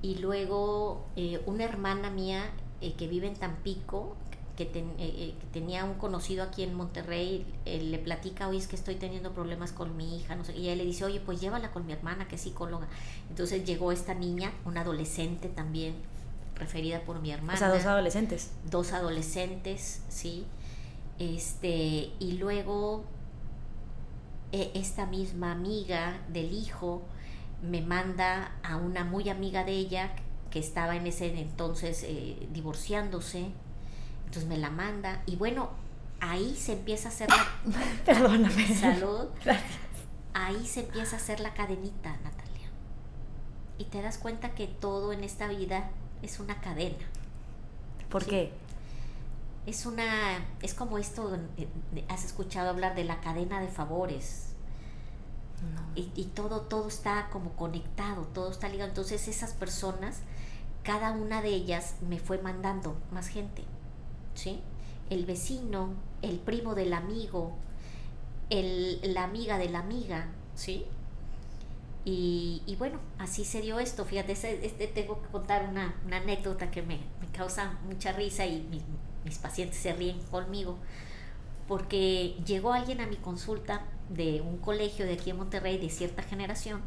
y luego eh, una hermana mía eh, que vive en Tampico, que, tenía un conocido aquí en Monterrey, le platica, oye, es que estoy teniendo problemas con mi hija, no sé, y ella le dice, oye, pues llévala con mi hermana, que es psicóloga. Entonces llegó esta niña, una adolescente también, preferida por mi hermana. O sea, dos adolescentes. Dos adolescentes, sí. Este, y luego e, esta misma amiga del hijo me manda a una muy amiga de ella que estaba en ese entonces eh, divorciándose. Entonces me la manda y bueno, ahí se empieza a hacer Perdóname. Salud. Gracias. ahí se empieza a hacer la cadenita, Natalia. Y te das cuenta que todo en esta vida es una cadena. ¿Por qué? Es una, es como esto, eh, has escuchado hablar de la cadena de favores. Y, y, todo, todo está como conectado, todo está ligado. Entonces esas personas, cada una de ellas me fue mandando más gente, ¿sí? El vecino, el primo del amigo, el, la amiga de la amiga, ¿sí? Y, bueno, así se dio esto. Fíjate, este, este tengo que contar una, anécdota que me, causa mucha risa y mis, mis pacientes se ríen conmigo, porque llegó alguien a mi consulta de un colegio de aquí en Monterrey de cierta generación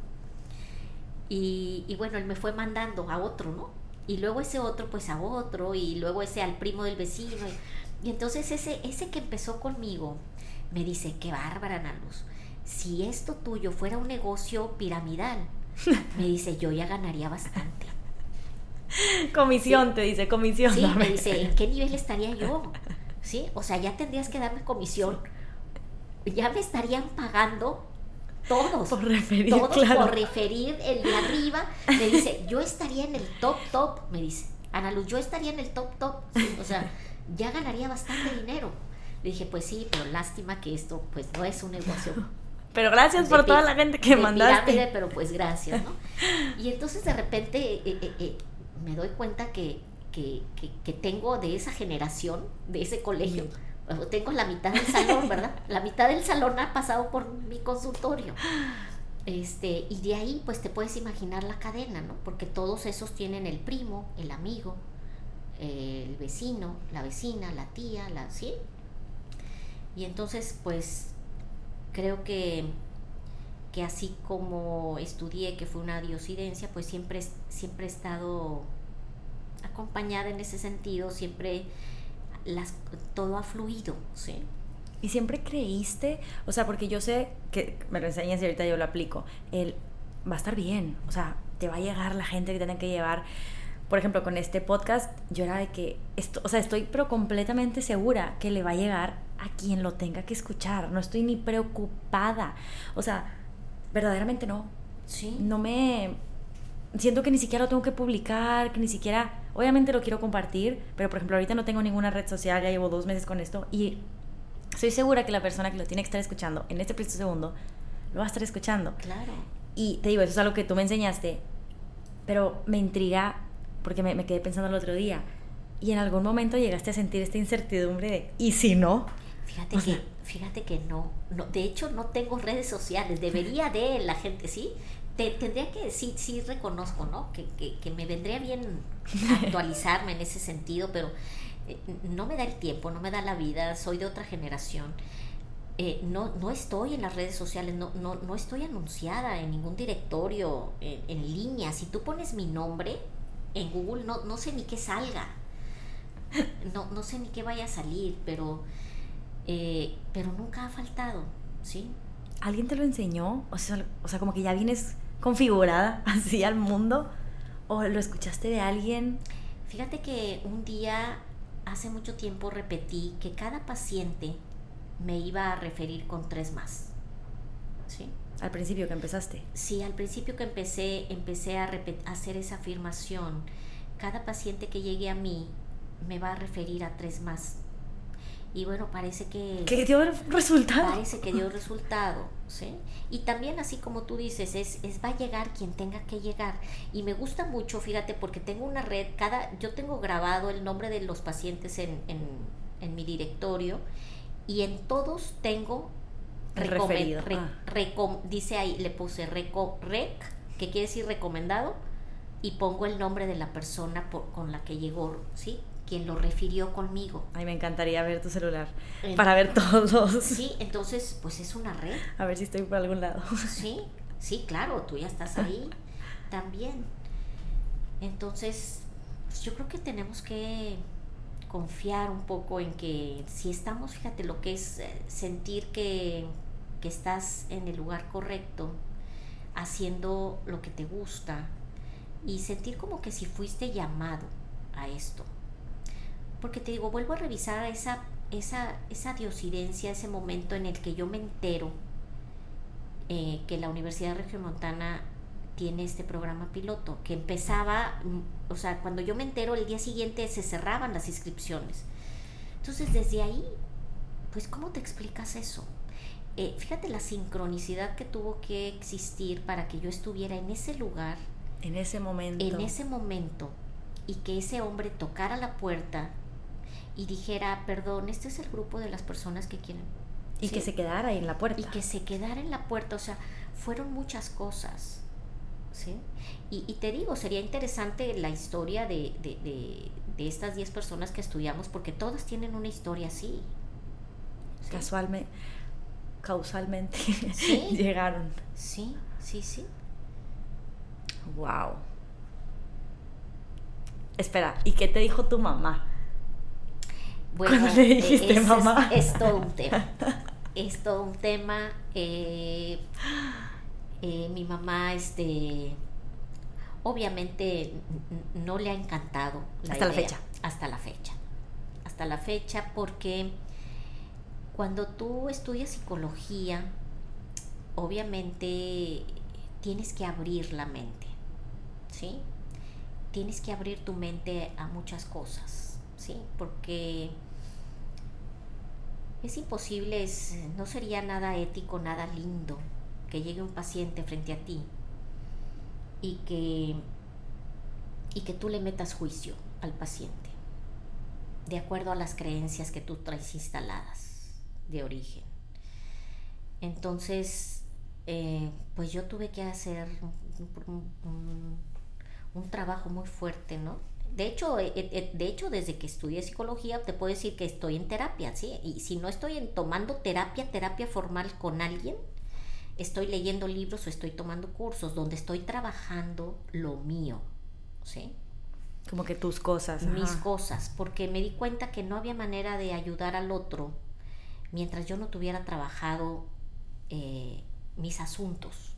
y, bueno, él me fue mandando a otro, ¿no? Y luego ese otro pues a otro y luego ese al primo del vecino. Y, y entonces ese, ese que empezó conmigo me dice, qué bárbara, Ana Luz. Si esto tuyo fuera un negocio piramidal, me dice, yo ya ganaría bastante. Comisión, sí. te dice, comisión. Sí, me dice, ¿en qué nivel estaría yo? Sí, o sea, ya tendrías que darme comisión. Ya me estarían pagando todos. Por referir, todos claro. por referir el de arriba. Me dice, yo estaría en el top, top. Me dice, Ana Luz, yo estaría en el top, top. Sí, o sea, ya ganaría bastante dinero. Le dije, pues sí, pero lástima que esto pues no es un negocio. Pero gracias por toda la gente que de mandaste. Pirámide, pero pues gracias, ¿no? Y entonces de repente eh, eh, eh, me doy cuenta que, que, que, que, tengo de esa generación, de ese colegio, tengo la mitad del salón, ¿verdad? La mitad del salón ha pasado por mi consultorio. Este, y de ahí pues te puedes imaginar la cadena, ¿no? Porque todos esos tienen el primo, el amigo, el vecino, la vecina, la tía, la, ¿sí? Y entonces, pues, creo que, que así como estudié, que fue una diosidencia, pues siempre, siempre he estado acompañada en ese sentido, siempre las, todo ha fluido, ¿sí? Y siempre creíste, o sea, porque yo sé que me lo enseñas y ahorita yo lo aplico, el va a estar bien, o sea, te va a llegar la gente que tienen que llevar. Por ejemplo, con este podcast, yo era de que, esto, o sea, estoy pero completamente segura que le va a llegar a quien lo tenga que escuchar. No estoy ni preocupada. O sea, verdaderamente no. Sí. No me. Siento que ni siquiera lo tengo que publicar, que ni siquiera. Obviamente lo quiero compartir, pero por ejemplo, ahorita no tengo ninguna red social, ya llevo dos meses con esto y estoy segura que la persona que lo tiene que estar escuchando en este preciso segundo lo va a estar escuchando. Claro. Y te digo, eso es algo que tú me enseñaste, pero me intriga porque me, me quedé pensando el otro día. Y en algún momento llegaste a sentir esta incertidumbre de, ¿y si no? Fíjate o sea, que, fíjate que no, no, de hecho no tengo redes sociales, debería de la gente, ¿sí? Te, tendría que, sí, sí reconozco, ¿no? Que, que, que me vendría bien actualizarme en ese sentido, pero eh, no me da el tiempo, no me da la vida, soy de otra generación. Eh, no, no estoy en las redes sociales, no, no, no estoy anunciada en ningún directorio en, en línea. Si tú pones mi nombre en Google, no, no sé ni qué salga. No, no sé ni qué vaya a salir, pero eh, pero nunca ha faltado, ¿sí? ¿Alguien te lo enseñó? O sea, o sea, como que ya vienes configurada así al mundo, o lo escuchaste de alguien. Fíjate que un día, hace mucho tiempo, repetí que cada paciente me iba a referir con tres más, ¿sí? Al principio que empezaste. Sí, al principio que empecé, empecé a, a hacer esa afirmación. Cada paciente que llegue a mí me va a referir a tres más y bueno, parece que... Que dio resultado. Parece que dio resultado, ¿sí? Y también así como tú dices, es, es va a llegar quien tenga que llegar. Y me gusta mucho, fíjate, porque tengo una red, cada, yo tengo grabado el nombre de los pacientes en, en, en mi directorio y en todos tengo... referido. Re, ah. recom, dice ahí, le puse reco, rec, que quiere decir recomendado, y pongo el nombre de la persona por, con la que llegó, ¿sí? Quien lo refirió conmigo. Ay, me encantaría ver tu celular para ver todos. Sí, entonces, pues es una red. A ver si estoy por algún lado. Sí, sí, claro, tú ya estás ahí también. Entonces, pues yo creo que tenemos que confiar un poco en que si estamos, fíjate, lo que es sentir que, que estás en el lugar correcto, haciendo lo que te gusta y sentir como que si fuiste llamado a esto porque te digo, vuelvo a revisar esa, esa, esa diosidencia, ese momento en el que yo me entero eh, que la Universidad de Regiomontana tiene este programa piloto, que empezaba, mm, o sea, cuando yo me entero el día siguiente se cerraban las inscripciones. Entonces desde ahí, pues ¿cómo te explicas eso? Eh, fíjate la sincronicidad que tuvo que existir para que yo estuviera en ese lugar. En ese momento. En ese momento. Y que ese hombre tocara la puerta y dijera, perdón, este es el grupo de las personas que quieren. Y que se quedara ahí en la puerta. Y que se quedara en la puerta. O sea, fueron muchas cosas. ¿sí? Y, te digo, sería interesante la historia de, de, de, estas 10 personas que estudiamos, porque todas tienen una historia así. Casualmente causalmente llegaron. Sí, sí, sí. Wow. Espera, ¿y qué te dijo tu mamá? Bueno, le dijiste mamá? Es, todo un tema. Es todo un tema. Eh, eh, mi mamá, este, obviamente no le ha encantado. Hasta la fecha. Hasta la fecha. Hasta la fecha porque cuando tú estudias psicología, obviamente tienes que abrir la mente, ¿sí? Tienes que abrir tu mente a muchas cosas, ¿sí? Porque es imposible, no sería nada ético, nada lindo que llegue un paciente frente a ti y que, y que tú le metas juicio al paciente, de acuerdo a las creencias que tú traes instaladas de origen. Entonces, eh, pues yo tuve que hacer un, trabajo muy fuerte, ¿no? De hecho, eh, eh, de hecho, desde que estudié psicología, te puedo decir que estoy en terapia, ¿sí? Y si no estoy en, tomando terapia, terapia formal con alguien, estoy leyendo libros o estoy tomando cursos donde estoy trabajando lo mío, ¿sí? Como que tus cosas. Mis cosas, porque me di cuenta que no había manera de ayudar al otro mientras yo no tuviera trabajado eh, mis asuntos,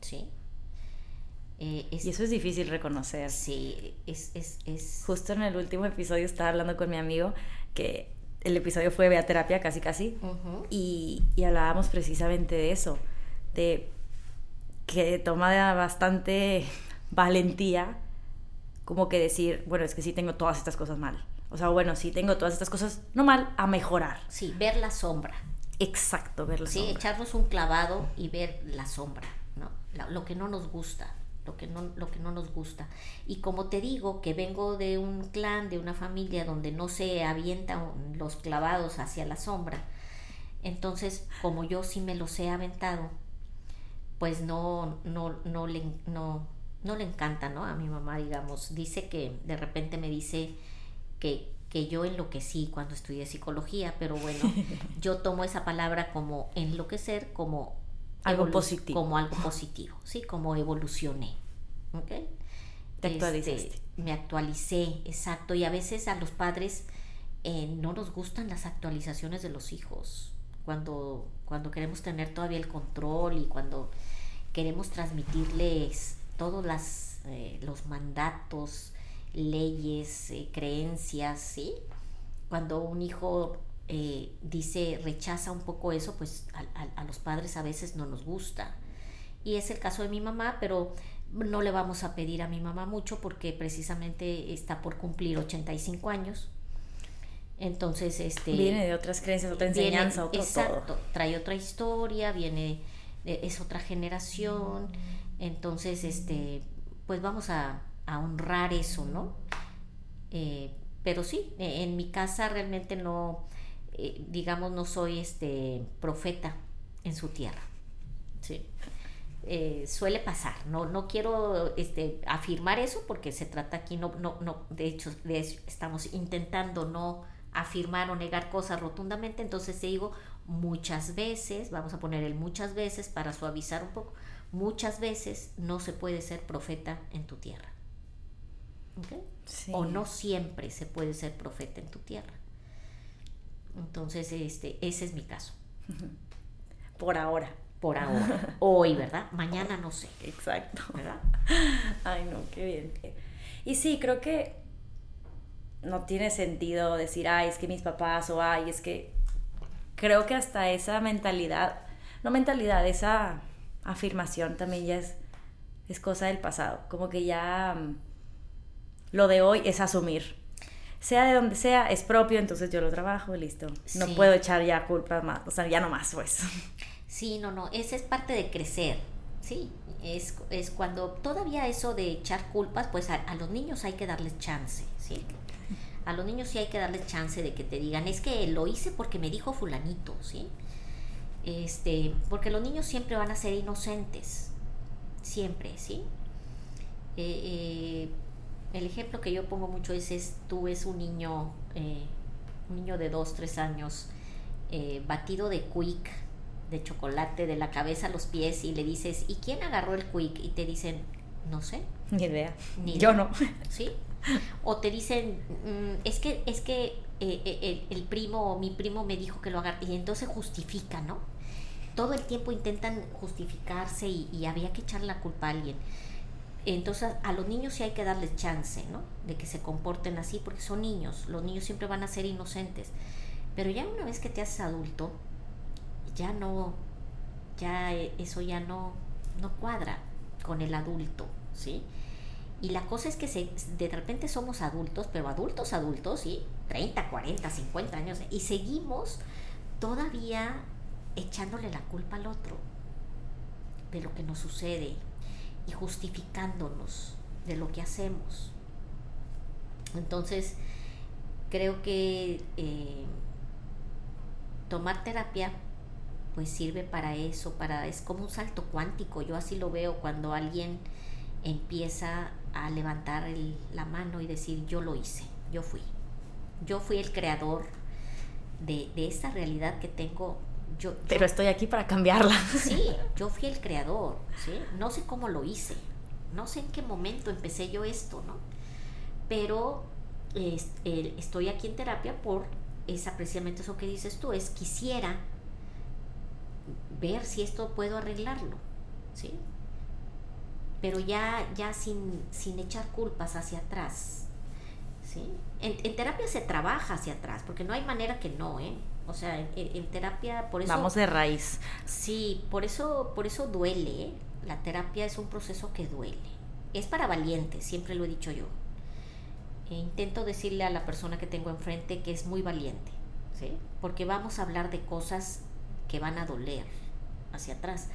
¿sí? Eh, y eso es difícil reconocer. Sí, es, es, es, Justo en el último episodio estaba hablando con mi amigo que el episodio fue Vea Terapia, casi casi, y, y, hablábamos precisamente de eso, de que toma bastante valentía como que decir, bueno, es que sí tengo todas estas cosas mal. O sea, bueno, sí tengo todas estas cosas, no mal, a mejorar. Sí, ver la sombra. Exacto, ver la sombra. Sí, echarnos un clavado y ver la sombra, ¿no? lo que no nos gusta, lo que no, lo que no nos gusta. Y como te digo, que vengo de un clan, de una familia donde no se avientan los clavados hacia la sombra, entonces, como yo sí me los he aventado, pues no, no, no, le, no, no le encanta, ¿no? A mi mamá, digamos, dice que de repente me dice que, que yo enloquecí cuando estudié psicología, pero bueno, yo tomo esa palabra como enloquecer como algo positivo. Como algo positivo, ¿sí? Como evolucioné. ¿Ok? Te este, me actualicé, exacto. Y a veces a los padres eh, no nos gustan las actualizaciones de los hijos. Cuando, cuando queremos tener todavía el control y cuando queremos transmitirles todos las, eh, los mandatos, leyes, eh, creencias, ¿sí? Cuando un hijo eh, dice, rechaza un poco eso, pues a, los padres a veces no nos gusta. Y es el caso de mi mamá, pero no le vamos a pedir a mi mamá mucho porque precisamente está por cumplir 85 años. Entonces, este... Viene de otras creencias, otra enseñanza, otro Exacto, trae otra historia, viene, es otra generación. Entonces, este, pues vamos a, a honrar eso, ¿no? Eh, pero sí, en mi casa realmente no, eh, digamos, no soy este profeta en su tierra. Sí. Eh, suele pasar, no, no quiero este, afirmar eso porque se trata aquí, no, no, no, de hecho, de estamos intentando no afirmar o negar cosas rotundamente, entonces te digo muchas veces, vamos a poner el muchas veces para suavizar un poco, muchas veces no se puede ser profeta en tu tierra. O no siempre se puede ser profeta en tu tierra. Entonces, este, ese es mi caso. Por ahora. Por ahora. Hoy, ¿verdad? Mañana no sé. Exacto. ¿Verdad? Ay, no, qué bien. Y sí, creo que no tiene sentido decir, ay, es que mis papás o ay, es que creo que hasta esa mentalidad, no mentalidad, esa afirmación también ya es, es cosa del pasado. Como que ya mm, lo de hoy es asumir. Sea de donde sea, es propio, entonces yo lo trabajo y listo. No Sí. puedo echar ya culpas más, o sea, ya no más, pues. Sí, no, no, esa es parte de crecer, sí, es, es cuando todavía eso de echar culpas, pues a, a los niños hay que darles chance, sí. A los niños sí hay que darles chance de que te digan, es que lo hice porque me dijo fulanito, sí. Este, porque los niños siempre van a ser inocentes, siempre, sí. Eh, eh, el ejemplo que yo pongo mucho es, es tú ves un niño, eh, un niño de dos, tres años, eh, batido de quick, de chocolate, de la cabeza a los pies, y le dices, ¿y quién agarró el quick? Y te dicen, no sé, Ni idea. Ni yo no. ¿sí? O te dicen, "Mm, es que, es que eh, eh, el, el primo o mi primo me dijo que lo agarré, y entonces justifica, ¿no? Todo el tiempo intentan justificarse y, y había que echar la culpa a alguien. Entonces a los niños sí hay que darles chance, ¿no? De que se comporten así, porque son niños, los niños siempre van a ser inocentes. Pero ya una vez que te haces adulto, ya no, ya eh, eso ya no, no cuadra con el adulto, ¿sí? Y la cosa es que de repente somos adultos, pero adultos, adultos, ¿sí? 30, 40, 50 años, y seguimos todavía echándole la culpa al otro de lo que nos sucede y justificándonos de lo que hacemos. Entonces, creo que eh, tomar terapia pues sirve para eso, para es como un salto cuántico. Yo así lo veo cuando alguien empieza a levantar la mano y decir yo lo hice, yo fui, yo fui el creador de, de esta realidad que tengo. Yo, yo- Pero estoy aquí para cambiarla. Sí, yo fui el creador, ¿sí? No sé cómo lo hice, no sé en qué momento empecé yo esto, ¿no? Pero estoy aquí en terapia por esa precisamente eso que dices tú, es quisiera ver si esto puedo arreglarlo, ¿sí? Pero ya, ya sin, sin echar culpas hacia atrás, ¿sí? En, en terapia se trabaja hacia atrás, porque no hay manera que no, ¿eh? O sea, en, en terapia, por eso... Vamos de raíz. Sí, por eso, por eso duele. ¿eh? La terapia es un proceso que duele. Es para valientes, siempre lo he dicho yo. E intento decirle a la persona que tengo enfrente que es muy valiente, ¿sí? Porque vamos a hablar de cosas que van a doler hacia atrás.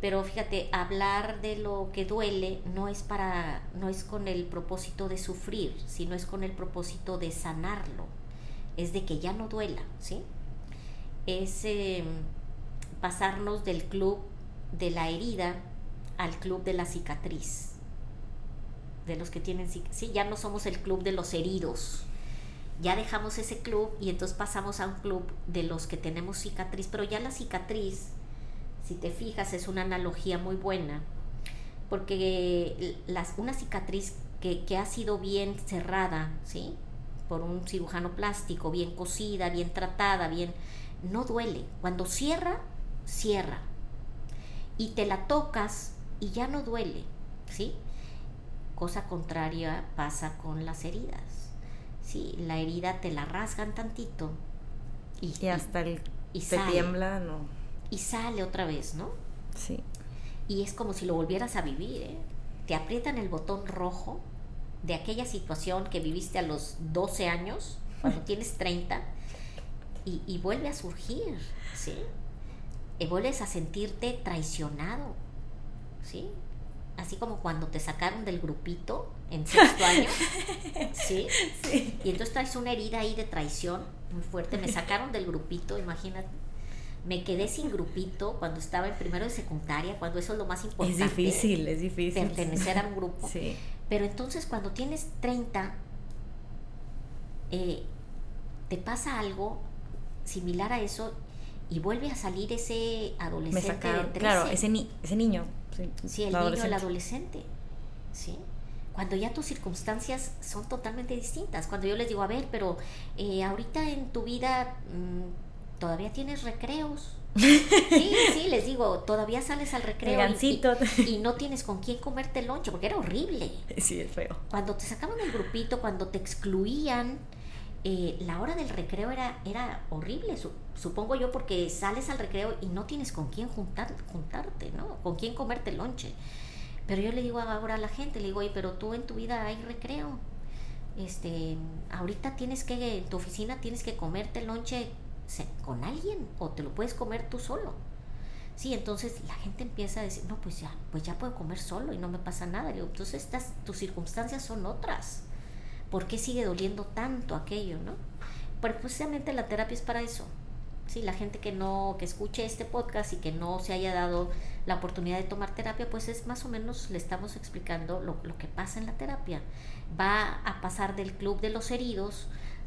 Pero fíjate, hablar de lo que duele no es para, no es con el propósito de sufrir, sino es con el propósito de sanarlo. Es de que ya no duela, ¿sí? Es eh, pasarnos del club de la herida al club de la cicatriz. De los que tienen sí, ya no somos el club de los heridos. Ya dejamos ese club y entonces pasamos a un club de los que tenemos cicatriz, pero ya la cicatriz, si te fijas, es una analogía muy buena, porque las, una cicatriz que, que ha sido bien cerrada, ¿sí? Por un cirujano plástico, bien cosida, bien tratada, bien no duele. Cuando cierra, cierra. Y te la tocas y ya no duele, ¿sí? Cosa contraria pasa con las heridas. Sí, la herida te la rasgan tantito y, Y hasta el y te sale. tiembla, no. y sale otra vez, ¿no? Sí. Y es como si lo volvieras a vivir, ¿eh? Te aprietan el botón rojo de aquella situación que viviste a los 12 años, cuando tienes 30, y, y vuelve a surgir, ¿sí? Y vuelves a sentirte traicionado, ¿sí? Así como cuando te sacaron del grupito en sexto año, ¿sí? Sí. Y entonces traes una herida ahí de traición muy fuerte. Me sacaron del grupito, imagínate. Me quedé sin grupito cuando estaba en primero de secundaria, cuando eso es lo más Es importante. difícil, es difícil. Pertenecer a un grupo. Sí. Pero entonces cuando tienes 30, eh, te pasa algo similar a eso y vuelve a salir ese Me adolescente sacaron, de 13. claro, ese, ni, ese niño. Sí, Sí, el niño, el adolescente. ¿Sí? Cuando ya tus circunstancias son totalmente distintas. Cuando yo les digo, a ver, pero eh, ahorita en tu vida mm, todavía tienes recreos. Sí, sí, les digo, todavía sales al recreo y, y no tienes con quién comerte el lonche, porque era horrible. Sí, es feo. Cuando te sacaban del grupito, cuando te excluían, eh, la hora del recreo era, era horrible, supongo yo, porque sales al recreo y no tienes con quién juntar, juntarte, ¿no? Con quién comerte lonche. Pero yo le digo ahora a la gente, le digo, pero tú en tu vida hay recreo. Este, ahorita tienes que, en tu oficina tienes que comerte lonche con alguien o te lo puedes comer tú solo. Sí, entonces la gente empieza a decir, no, pues ya, pues ya puedo comer solo y no me pasa nada. Entonces estas, tus circunstancias son otras. ¿Por qué sigue doliendo tanto aquello, no? Pero precisamente la terapia es para eso. Sí, la gente que no, que escuche este podcast y que no se haya dado la oportunidad de tomar terapia, pues es más o menos le estamos explicando lo, lo que pasa en la terapia. Va a pasar del club de los heridos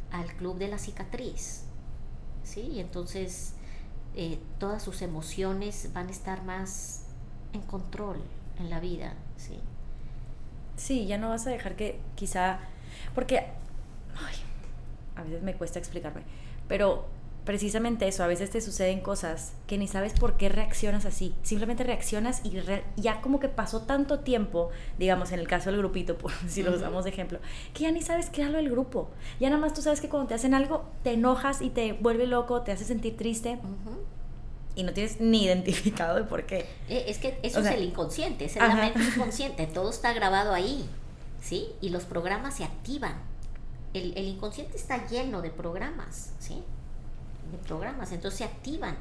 al club de la cicatriz. ¿Sí? Y entonces eh, todas sus emociones van a estar más en control en la vida. ¿sí? sí, ya no vas a dejar que quizá porque, a veces me cuesta explicarme, pero precisamente eso, a veces te suceden cosas que ni sabes por qué reaccionas así. Simplemente reaccionas y ya como que pasó tanto tiempo, digamos en el caso del grupito, por si lo usamos de ejemplo, que ya ni sabes qué es lo del grupo. Ya nada más tú sabes que cuando te hacen algo, te enojas y te vuelve loco, te hace sentir triste. Y no tienes ni identificado el por qué. Eh, es que eso es el inconsciente, es el mente inconsciente, todo está grabado ahí. ¿Sí? Y los programas se activan. El, inconsciente está lleno de programas, ¿sí? De programas, entonces se activan.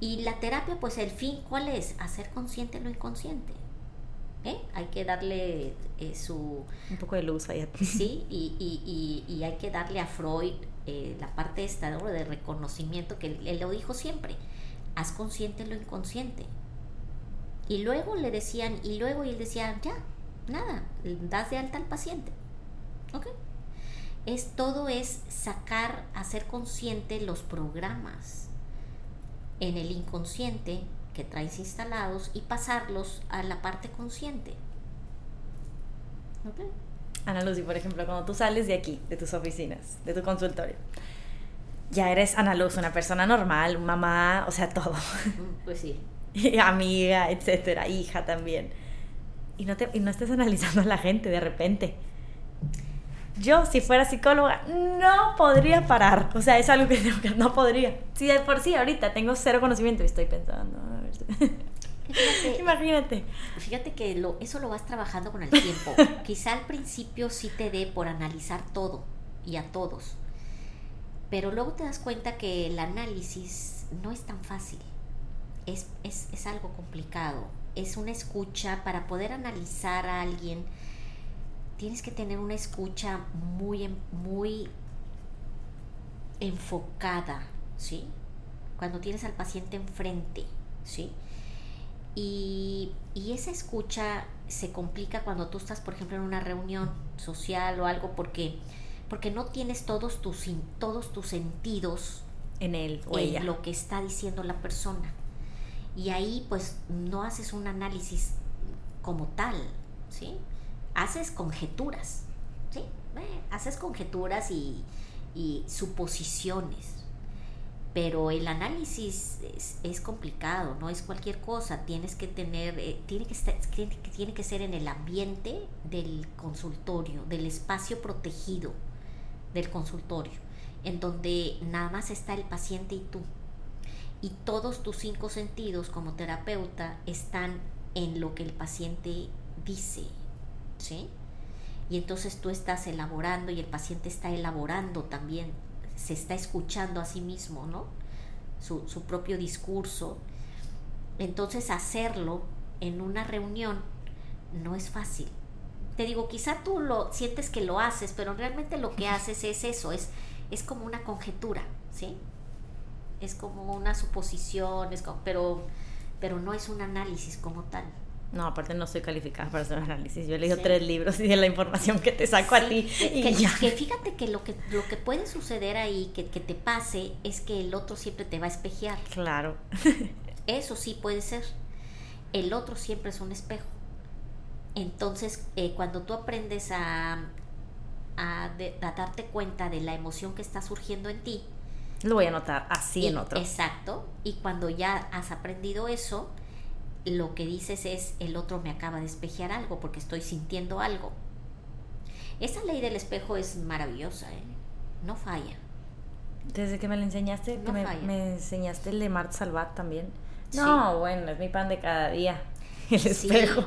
Y la terapia, pues el fin, ¿cuál es? Hacer consciente lo inconsciente. ¿Eh? Hay que darle eh, su... Un poco de luz allá. Sí, y, hay que darle a Freud eh, la parte esta de reconocimiento que él, lo dijo siempre. Haz consciente lo inconsciente. Y luego le decían, y luego y él decía, ya, nada, das de alta al paciente. ¿Ok? Es todo es sacar, hacer consciente los programas en el inconsciente que traes instalados y pasarlos a la parte consciente. ¿Ok? Ana Lucy, por ejemplo, cuando tú sales de aquí, de tus oficinas, de tu consultorio, ya eres Ana Luz, una persona normal, mamá, o sea, todo. Mm, pues sí. Amiga, etcétera, hija también y no, te, y no estés analizando a la gente de repente. Yo, si fuera psicóloga, no podría parar. O sea, es algo que, que no podría. Si de por sí ahorita tengo cero conocimiento y estoy pensando. Imagínate. Fíjate que lo, eso lo vas trabajando con el tiempo. Quizá al principio sí te dé por analizar todo y a todos. Pero luego te das cuenta que el análisis no es tan fácil. Es, es, es algo complicado es una escucha, para poder analizar a alguien, tienes que tener una escucha muy, muy enfocada, ¿sí? Cuando tienes al paciente enfrente, ¿sí? Y, y, esa escucha se complica cuando tú estás, por ejemplo, en una reunión social o algo, porque, porque no tienes todos tus, todos tus sentidos en él o en lo que está diciendo la persona y ahí pues no haces un análisis como tal, ¿sí? Haces conjeturas, ¿sí? Eh, haces conjeturas y, suposiciones, pero el análisis es, complicado, no es cualquier cosa, tienes que tener, eh, tiene, que estar, tiene que ser en el ambiente del consultorio, del espacio protegido del consultorio, en donde nada más está el paciente y tú y todos tus cinco sentidos como terapeuta están en lo que el paciente dice, ¿sí? Y entonces tú estás elaborando y el paciente está elaborando también, se está escuchando a sí mismo, ¿no? Su, su propio discurso. Entonces hacerlo en una reunión no es fácil. Te digo, quizá tú lo sientes que lo haces, pero realmente lo que haces es eso, es, es como una conjetura, ¿sí? Es como una suposición, es pero, pero no es un análisis como tal. No, aparte no soy calificada para hacer un análisis. Yo he leído tres libros y de la información que te saco a ti. Y que, fíjate que lo que lo que puede suceder ahí, que, que te pase, es que el otro siempre te va a espejear. Claro. Eso sí puede ser. El otro siempre es un espejo. Entonces, eh, cuando tú aprendes a, a, a darte cuenta de la emoción que está surgiendo en ti, lo voy a notar así en otro. Exacto. Y cuando ya has aprendido eso, lo que dices es, el otro me acaba de espejear algo porque estoy sintiendo algo. Esa ley del espejo es maravillosa, ¿eh? no falla. Desde que me lo enseñaste, que me, enseñaste el de Marta Salvat también. No, bueno, es mi pan de cada día. El espejo.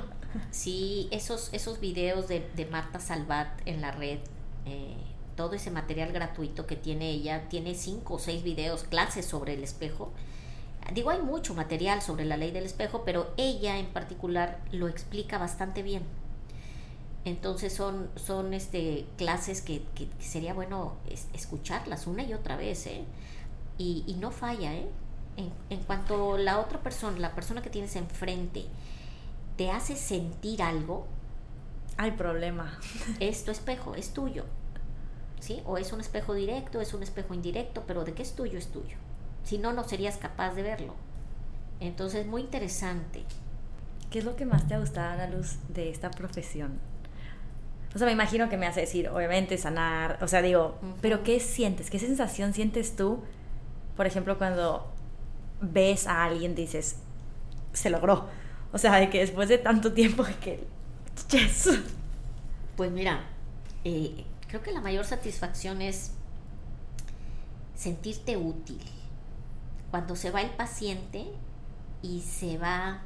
Sí, esos, esos videos de, Marta Salvat en la red, eh, todo ese material gratuito que tiene ella, tiene cinco o seis videos, clases sobre el espejo. Digo, hay mucho material sobre la ley del espejo, pero ella en particular lo explica bastante bien. Entonces son, son este, clases que, sería bueno escucharlas una y otra vez, ¿eh? Y, no falla, ¿eh? En, en, cuanto la otra persona, la persona que tienes enfrente, te hace sentir algo. Hay problema. Es tu espejo, es tuyo. ¿Sí? O es un espejo directo, es un espejo indirecto, pero de qué es tuyo, es tuyo. Si no, no serías capaz de verlo. Entonces, muy interesante. ¿Qué es lo que más te ha gustado, Ana Luz, de esta profesión? O sea, me imagino que me hace decir, obviamente, sanar. O sea, digo, pero ¿qué sientes? ¿Qué sensación sientes tú? Por ejemplo, cuando ves a alguien, dices, se logró. O sea, de que después de tanto tiempo, que. Yes. Pues mira, eh, creo que la mayor satisfacción es sentirte útil. Cuando se va el paciente y se va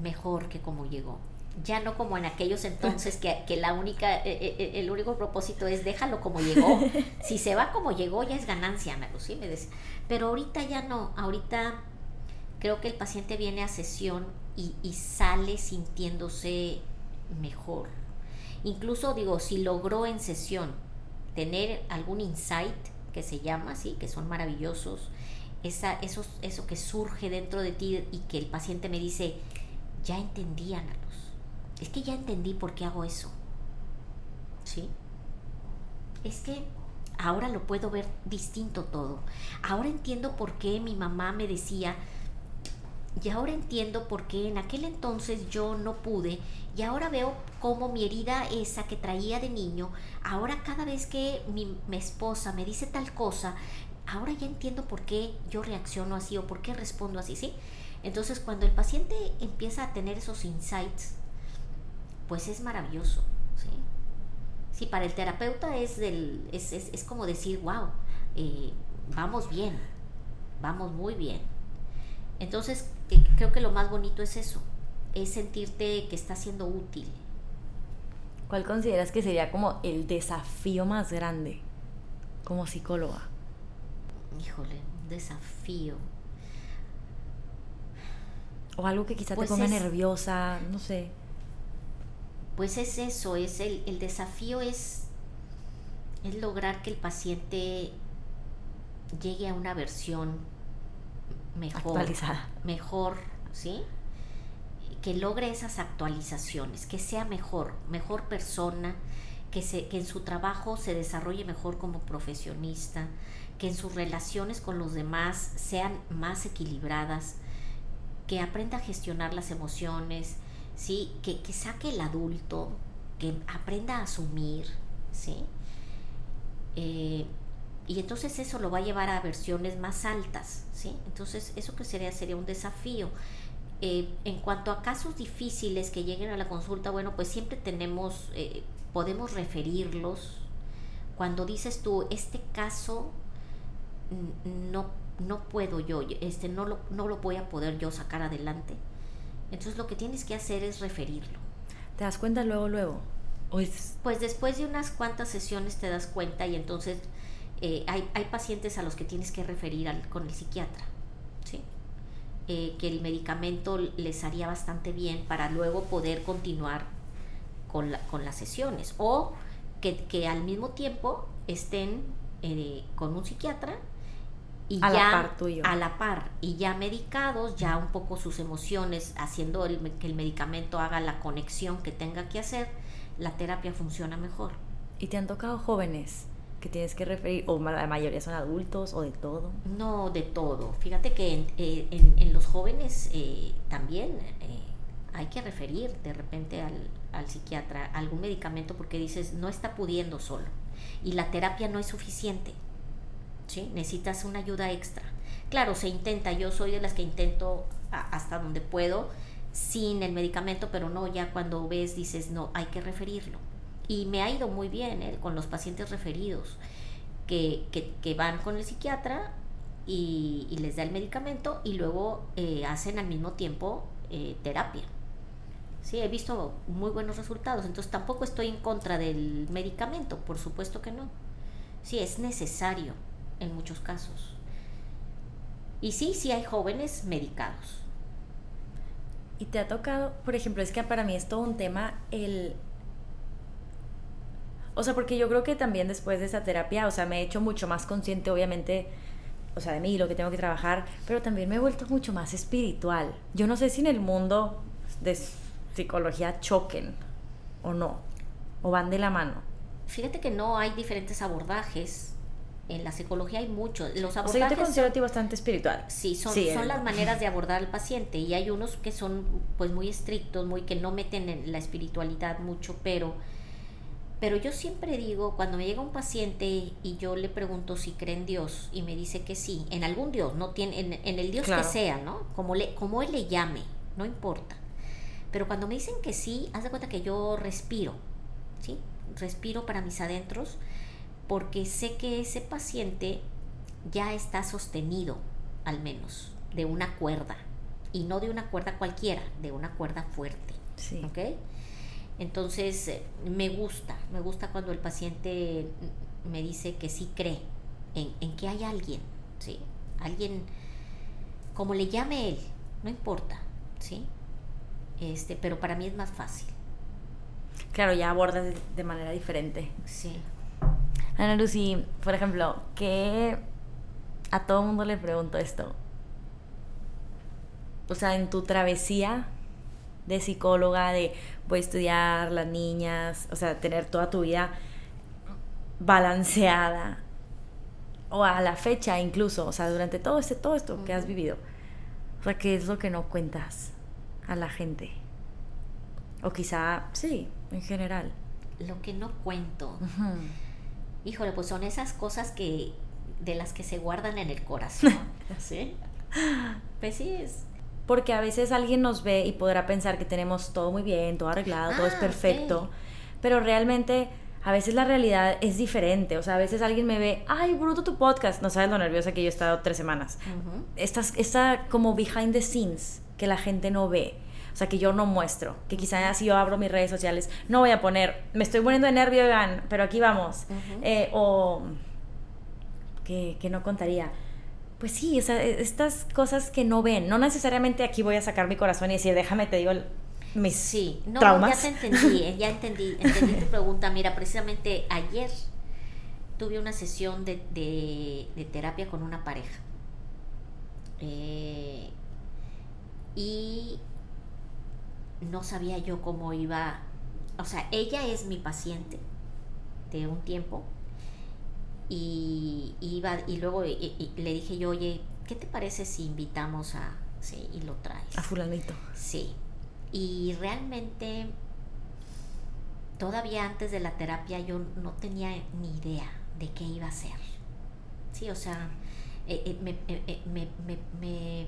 mejor que como llegó ya no como en aquellos entonces que, que la única, eh, el único propósito es déjalo como llegó. Si se va como llegó ya es ganancia, Ana ¿sí? Me Pero ahorita ya no, ahorita creo que el paciente viene a sesión y, y sale sintiéndose mejor. Incluso digo, si logró en sesión tener algún insight que se llama, sí, que son maravillosos, esa, eso, eso que surge dentro de ti y que el paciente me dice, ya entendí, Ana es que ya entendí por qué hago eso. ¿Sí? Es que ahora lo puedo ver distinto todo. Ahora entiendo por qué mi mamá me decía, y ahora entiendo por qué en aquel entonces yo no pude, y ahora veo cómo mi herida esa que traía de niño, ahora cada vez que mi, esposa me dice tal cosa, ahora ya entiendo por qué yo reacciono así o por qué respondo así, ¿sí? Entonces cuando el paciente empieza a tener esos insights, pues es maravilloso, ¿sí? Sí, para el terapeuta es, del, es, es, como decir, wow, eh, vamos bien, vamos muy bien. Entonces, creo que lo más bonito es eso, es sentirte que está siendo útil. ¿Cuál consideras que sería como el desafío más grande como psicóloga? Híjole, un desafío. O algo que quizá te pues ponga nerviosa, no sé pues es eso, es el, el desafío es, es lograr que el paciente llegue a una versión mejor, actualizada. mejor, ¿sí? Que logre esas actualizaciones, que sea mejor, mejor persona, que, se, que en su trabajo se desarrolle mejor como profesionista, que en sus relaciones con los demás sean más equilibradas, que aprenda a gestionar las emociones, ¿sí? Que, saque el adulto, que aprenda a asumir, ¿sí? Eh, y entonces eso lo va a llevar a versiones más altas, ¿sí? Entonces eso que sería, sería un desafío. Eh, en cuanto a casos difíciles que lleguen a la consulta, bueno, pues siempre tenemos, eh, podemos referirlos. Cuando dices tú, este caso no, no puedo yo, este, no, lo, no lo voy a poder yo sacar adelante, entonces lo que tienes que hacer es referirlo. ¿Te das cuenta luego, luego? Pues después de unas cuantas sesiones te das cuenta y entonces eh, hay, hay, pacientes a los que tienes que referir al, con el psiquiatra, ¿sí? Eh, que el medicamento les haría bastante bien para luego poder continuar con, con las sesiones o que, que, al mismo tiempo estén eh, con un psiquiatra y a ya la par tuyo. a la par y ya medicados, ya un poco sus emociones, haciendo que el medicamento haga la conexión que tenga que hacer, la terapia funciona mejor. ¿Y te han tocado jóvenes que tienes que referir, o la mayoría son adultos o de todo? No, de todo. Fíjate que en, eh, los jóvenes eh, también eh, hay que referir de repente al, al psiquiatra algún medicamento porque dices no está pudiendo solo y la terapia no es suficiente Necesitas una ayuda extra. Claro, se intenta, yo soy de las que intento hasta donde puedo sin el medicamento, pero no, ya cuando ves dices, no, hay que referirlo. Y me ha ido muy bien ¿eh? con los pacientes referidos. que, que, van con el psiquiatra y, les da el medicamento y luego eh, hacen al mismo tiempo eh, terapia. Sí, he visto muy buenos resultados, entonces tampoco estoy en contra del medicamento, por supuesto que no. Sí, es necesario en muchos casos. Y sí, sí hay jóvenes medicados. Y te ha tocado, por ejemplo, es que para mí es todo un tema el... O sea, porque yo creo que también después de esa terapia, o sea, me he hecho mucho más consciente, obviamente, o sea, de mí, lo que tengo que trabajar, pero también me he vuelto mucho más espiritual. Yo no sé si en el mundo de psicología choquen o no, o van de la mano. Fíjate que no hay diferentes abordajes. En la psicología hay muchos. Los abordajes. O sea, yo te considero a ti bastante espiritual. Sí, son, son las maneras de abordar al paciente. Y hay unos que son pues muy estrictos, muy que no meten en la espiritualidad mucho, pero pero yo siempre digo, cuando me llega un paciente y yo le pregunto si cree en Dios y me dice que sí, en algún Dios, no tiene, en, el Dios que sea, ¿no? Como, le, como él le llame, no importa. Pero cuando me dicen que sí, haz de cuenta que yo respiro, ¿sí? Respiro para mis adentros porque sé que ese paciente ya está sostenido, al menos, de una cuerda. Y no de una cuerda cualquiera, de una cuerda fuerte. Sí. ¿Ok? Entonces, eh, me gusta, me gusta cuando el paciente me dice que sí cree en, que hay alguien, ¿sí? Alguien, como le llame él, no importa, ¿sí? Este, pero para mí es más fácil. Claro, ya abordas de, manera diferente. Sí. Ana Lucy, por ejemplo, que a todo mundo le pregunto esto. O sea, en tu travesía de psicóloga, de voy a estudiar las niñas, o sea, tener toda tu vida balanceada. O a la fecha incluso, o sea, durante todo, este, todo esto que has vivido. O sea, ¿qué es lo que no cuentas a la gente? O quizá, sí, en general. Lo que no cuento. Híjole, pues son esas cosas que de las que se guardan en el corazón. ¿Sí? Pues sí, es, porque a veces alguien nos ve y podrá pensar que tenemos todo muy bien, todo arreglado, todo es ah, perfecto, pero realmente a veces la realidad es diferente, o sea, a veces alguien me ve, ay, bruto tu podcast, no sabes lo nerviosa que yo he estado tres semanas. esta, como behind the scenes que la gente no ve. O sea, que yo no muestro. Que quizás si yo abro mis redes sociales, no voy a poner, me estoy poniendo de nervio, Iván, pero aquí vamos. Eh, o que, que no contaría pues sí, e, estas cosas que no ven, no necesariamente aquí voy a sacar mi corazón y decir, déjame, te digo mis sí, no, ya te entendí, eh, ya entendí, entendí tu pregunta. Mira, precisamente ayer tuve una sesión de, de, terapia con una pareja. Eh, y no sabía yo cómo iba, o sea, ella es mi paciente de un tiempo y, iba, y luego le dije yo, oye, ¿qué te parece si invitamos a... Sí, y lo traes. A fulanito. Sí. Y realmente, todavía antes de la terapia yo no tenía ni idea de qué iba a ser. Sí, o sea, eh, eh, me, eh, me, me, me,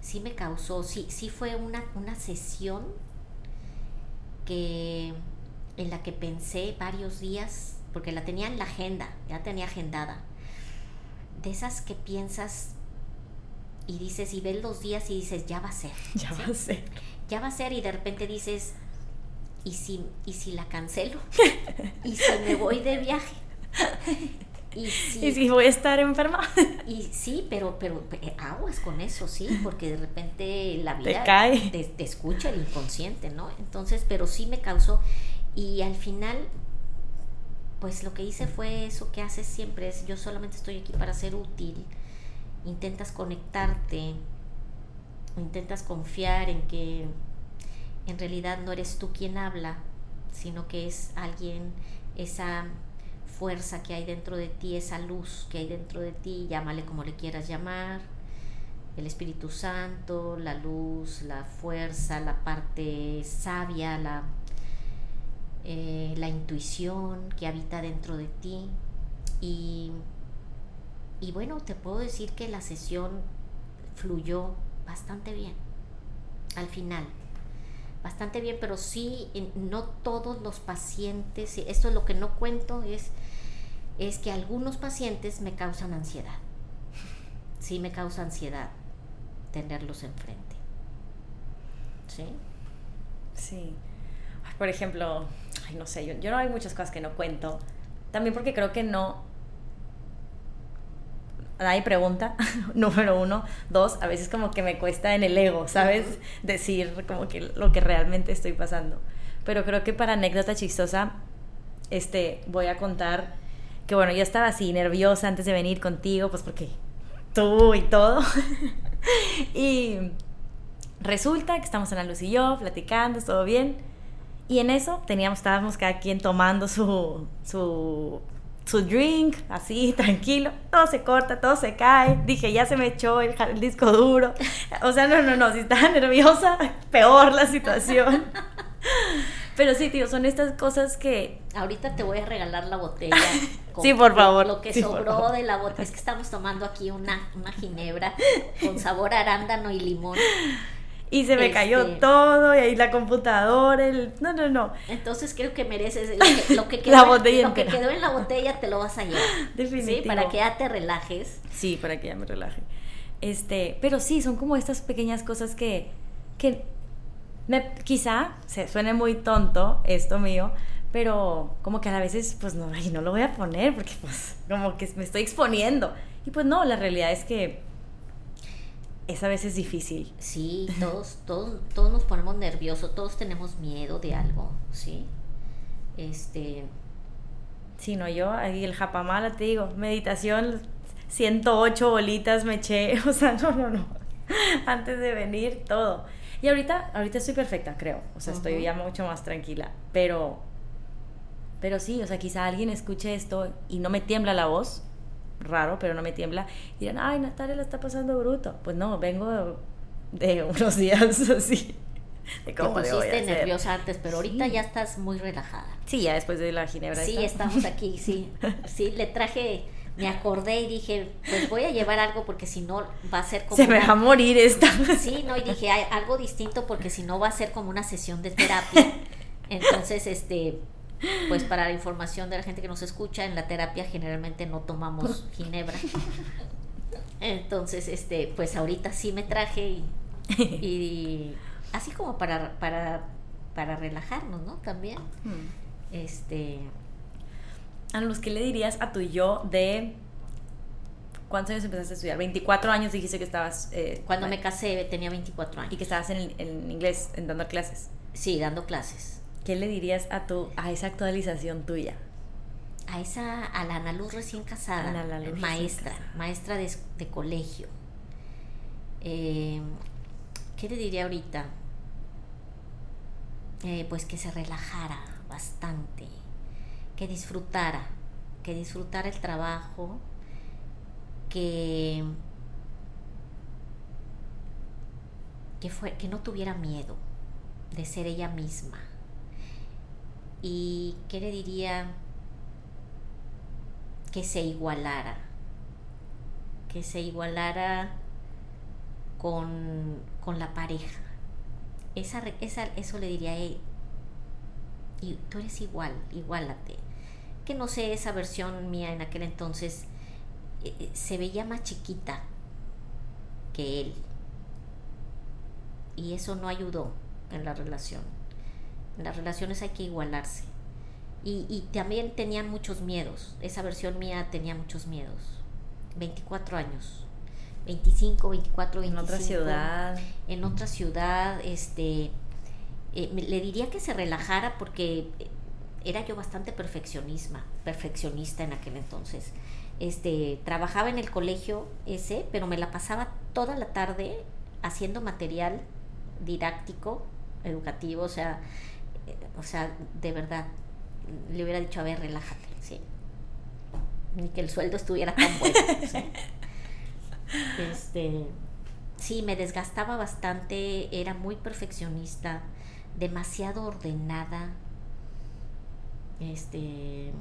sí me causó, sí, sí fue una, una sesión que en la que pensé varios días porque la tenía en la agenda, ya tenía agendada. De esas que piensas y dices, y ves los días y dices, ya va a ser. Ya va a ser. Ya va a ser y de repente dices, ¿y si, y si la cancelo? ¿Y si me voy de viaje? ¿Y si, voy a estar enferma? Y sí, pero, pero eh, aguas con eso, sí, porque de repente la vida te, cae. Te, te escucha el inconsciente, ¿no? Entonces, pero sí me causó, y al final pues lo que hice fue eso que haces siempre, es yo solamente estoy aquí para ser útil, intentas conectarte, intentas confiar en que en realidad no eres tú quien habla, sino que es alguien, esa fuerza que hay dentro de ti, esa luz que hay dentro de ti, llámale como le quieras llamar, el Espíritu Santo, la luz, la fuerza, la parte sabia, la eh, la intuición que habita dentro de ti. Y, y bueno, te puedo decir que la sesión fluyó bastante bien al final. Bastante bien, pero sí, no todos los pacientes, esto es lo que no cuento, es es que algunos pacientes me causan ansiedad. Sí me causa ansiedad tenerlos enfrente. ¿Sí? Sí. Por ejemplo, ay, no sé, yo, yo no hay muchas cosas que no cuento. También porque creo que no, nadie pregunta, número uno. Dos, a veces como que me cuesta en el ego, ¿sabes? Decir como que lo que realmente estoy pasando. Pero creo que para anécdota chistosa, este, voy a contar que bueno, yo estaba así nerviosa antes de venir contigo, pues porque tú y todo. y resulta que estamos la Luz y yo platicando, todo bien. Y en eso teníamos, estábamos cada quien tomando su, su su drink, así, tranquilo, todo se corta, todo se cae. Dije, ya se me echó el, disco duro. O sea, no, no, no, si estaba nerviosa, peor la situación. Pero sí, tío, son estas cosas que... Ahorita te voy a regalar la botella. sí, por favor. Lo que sobró de la botella. Es que estamos tomando aquí una, una ginebra con sabor arándano y limón y se me cayó este, todo y ahí la computadora, el... no, no, no. Entonces creo que mereces lo que, quedó, la botella lo que quedó en la botella te lo vas a llevar. Definitivo. ¿sí? Para que ya te relajes. Sí, para que ya me relaje. Este, pero sí, son como estas pequeñas cosas que, que me, quizá se suene muy tonto esto mío, pero como que a veces pues no, no lo voy a poner porque pues como que me estoy exponiendo. Y pues no, la realidad es que es a veces difícil. Sí, todos, todos, todos nos ponemos nerviosos, todos tenemos miedo de algo, ¿sí? Este. Sí, no, yo ahí el japamala te digo, meditación, 108 bolitas me eché, o sea, no, no, no. Antes de venir, todo. Y ahorita, ahorita estoy perfecta, creo. O sea, estoy ya mucho más tranquila. Pero, pero sí, o sea, quizá alguien escuche esto y no me tiembla la voz raro, pero no me tiembla, y dirán, ay, Natalia la está pasando bruto. Pues no, vengo de, unos días así. De cómo Te pusiste nerviosa antes, pero ahorita ya estás muy relajada. Sí, ya después de la ginebra. Sí, estamos aquí, sí. Sí, le traje, me acordé y dije, pues voy a llevar algo porque si no va a ser como... Se me va a morir esta. Sí, no, y dije, algo distinto porque si no va a ser como una sesión de terapia. Entonces, este, pues para la información de la gente que nos escucha, en la terapia generalmente no tomamos ginebra. Entonces, este, pues ahorita sí me traje y, así como para, para, para relajarnos, ¿no? También. Hmm. Este. A los que le dirías a tu yo de ¿Cuántos años empezaste a estudiar? 24 años dijiste que estabas... Eh, Cuando me casé tenía 24 años. Y que estabas en, en inglés, en dando clases. Sí, dando clases. ¿Qué le dirías a tu a esa actualización tuya? A esa, a la Ana Luz recién casada, maestra, maestra de, colegio. Eh, ¿Qué le diría ahorita? Eh, pues que se relajara bastante, que disfrutara, que disfrutara el trabajo, que, que, fue, que no tuviera miedo de ser ella misma, y qué le diría que se igualara, que se igualara con, la pareja. Esa, esa, eso le diría, y tú eres igual, igualate. Que no sé, esa versión mía en aquel entonces eh, eh, se veía más chiquita que él. Y eso no ayudó en la relación en las relaciones hay que igualarse. Y, también tenía muchos miedos. Esa versión mía tenía muchos miedos. 24 años. 25, 24, 25. En otra ciudad. En otra ciudad. Este, eh, le diría que se relajara porque era yo bastante perfeccionisma, perfeccionista en aquel entonces. Este, trabajaba en el colegio ese, pero me la pasaba toda la tarde haciendo material didáctico, educativo, o sea, o sea, de verdad, le hubiera dicho, a ver, relájate, ¿sí? Ni que el sueldo estuviera tan bueno, ¿sí? Este, sí, me desgastaba bastante, era muy perfeccionista, demasiado ordenada, este,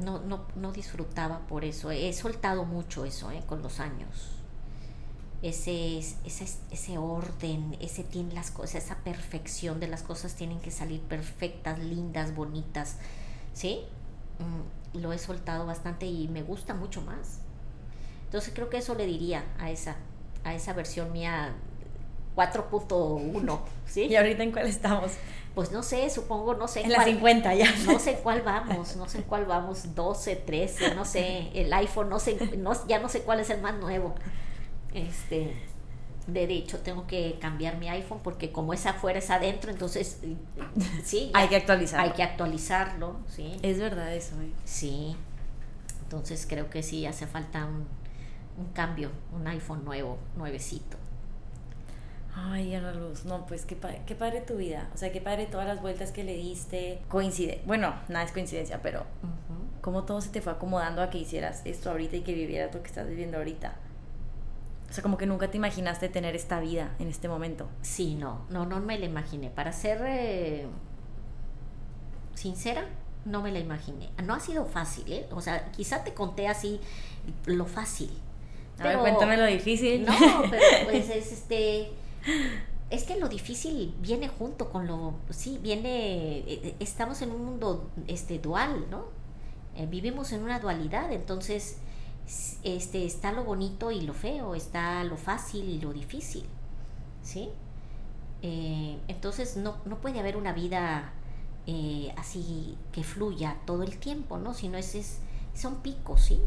no, no, no disfrutaba por eso, he soltado mucho eso, ¿eh? Con los años ese, ese, ese orden, ese tiene las cosas, esa perfección de las cosas tienen que salir perfectas, lindas, bonitas, ¿sí? Mm, lo he soltado bastante y me gusta mucho más. Entonces creo que eso le diría a esa, a esa versión mía 4.1, ¿sí? ¿Y ahorita en cuál estamos? Pues no sé, supongo, no sé. En la 50 ya. No sé cuál vamos, no sé en cuál vamos, 12, 13, no sé, el iPhone, no sé, ya no sé cuál es el más nuevo. Este, de hecho, tengo que cambiar mi iPhone porque como es afuera, es adentro, entonces, sí. hay que actualizarlo. Hay que actualizarlo, sí. Es verdad eso, ¿eh? Sí. Entonces creo que sí hace falta un, un cambio, un iPhone nuevo, nuevecito. Ay, Ana Luz, no, pues qué, qué padre tu vida. O sea, qué padre todas las vueltas que le diste. Coincide. Bueno, nada es coincidencia, pero cómo todo se te fue acomodando a que hicieras esto ahorita y que vivieras lo que estás viviendo ahorita. O sea, como que nunca te imaginaste tener esta vida en este momento. Sí, no, no, no me la imaginé. Para ser eh, sincera, no me la imaginé. No ha sido fácil, ¿eh? O sea, quizá te conté así lo fácil. A ver, cuéntame lo difícil. No, pero pues es este es que lo difícil viene junto con lo, sí, viene, eh, eh, estamos en un mundo este, dual, ¿no? Eh, vivimos en una dualidad, entonces este, está lo bonito y lo feo, está lo fácil y lo difícil, ¿sí? entonces no, no, puede haber una vida así que fluya todo el tiempo, ¿no? Sino es, es, son picos, ¿sí?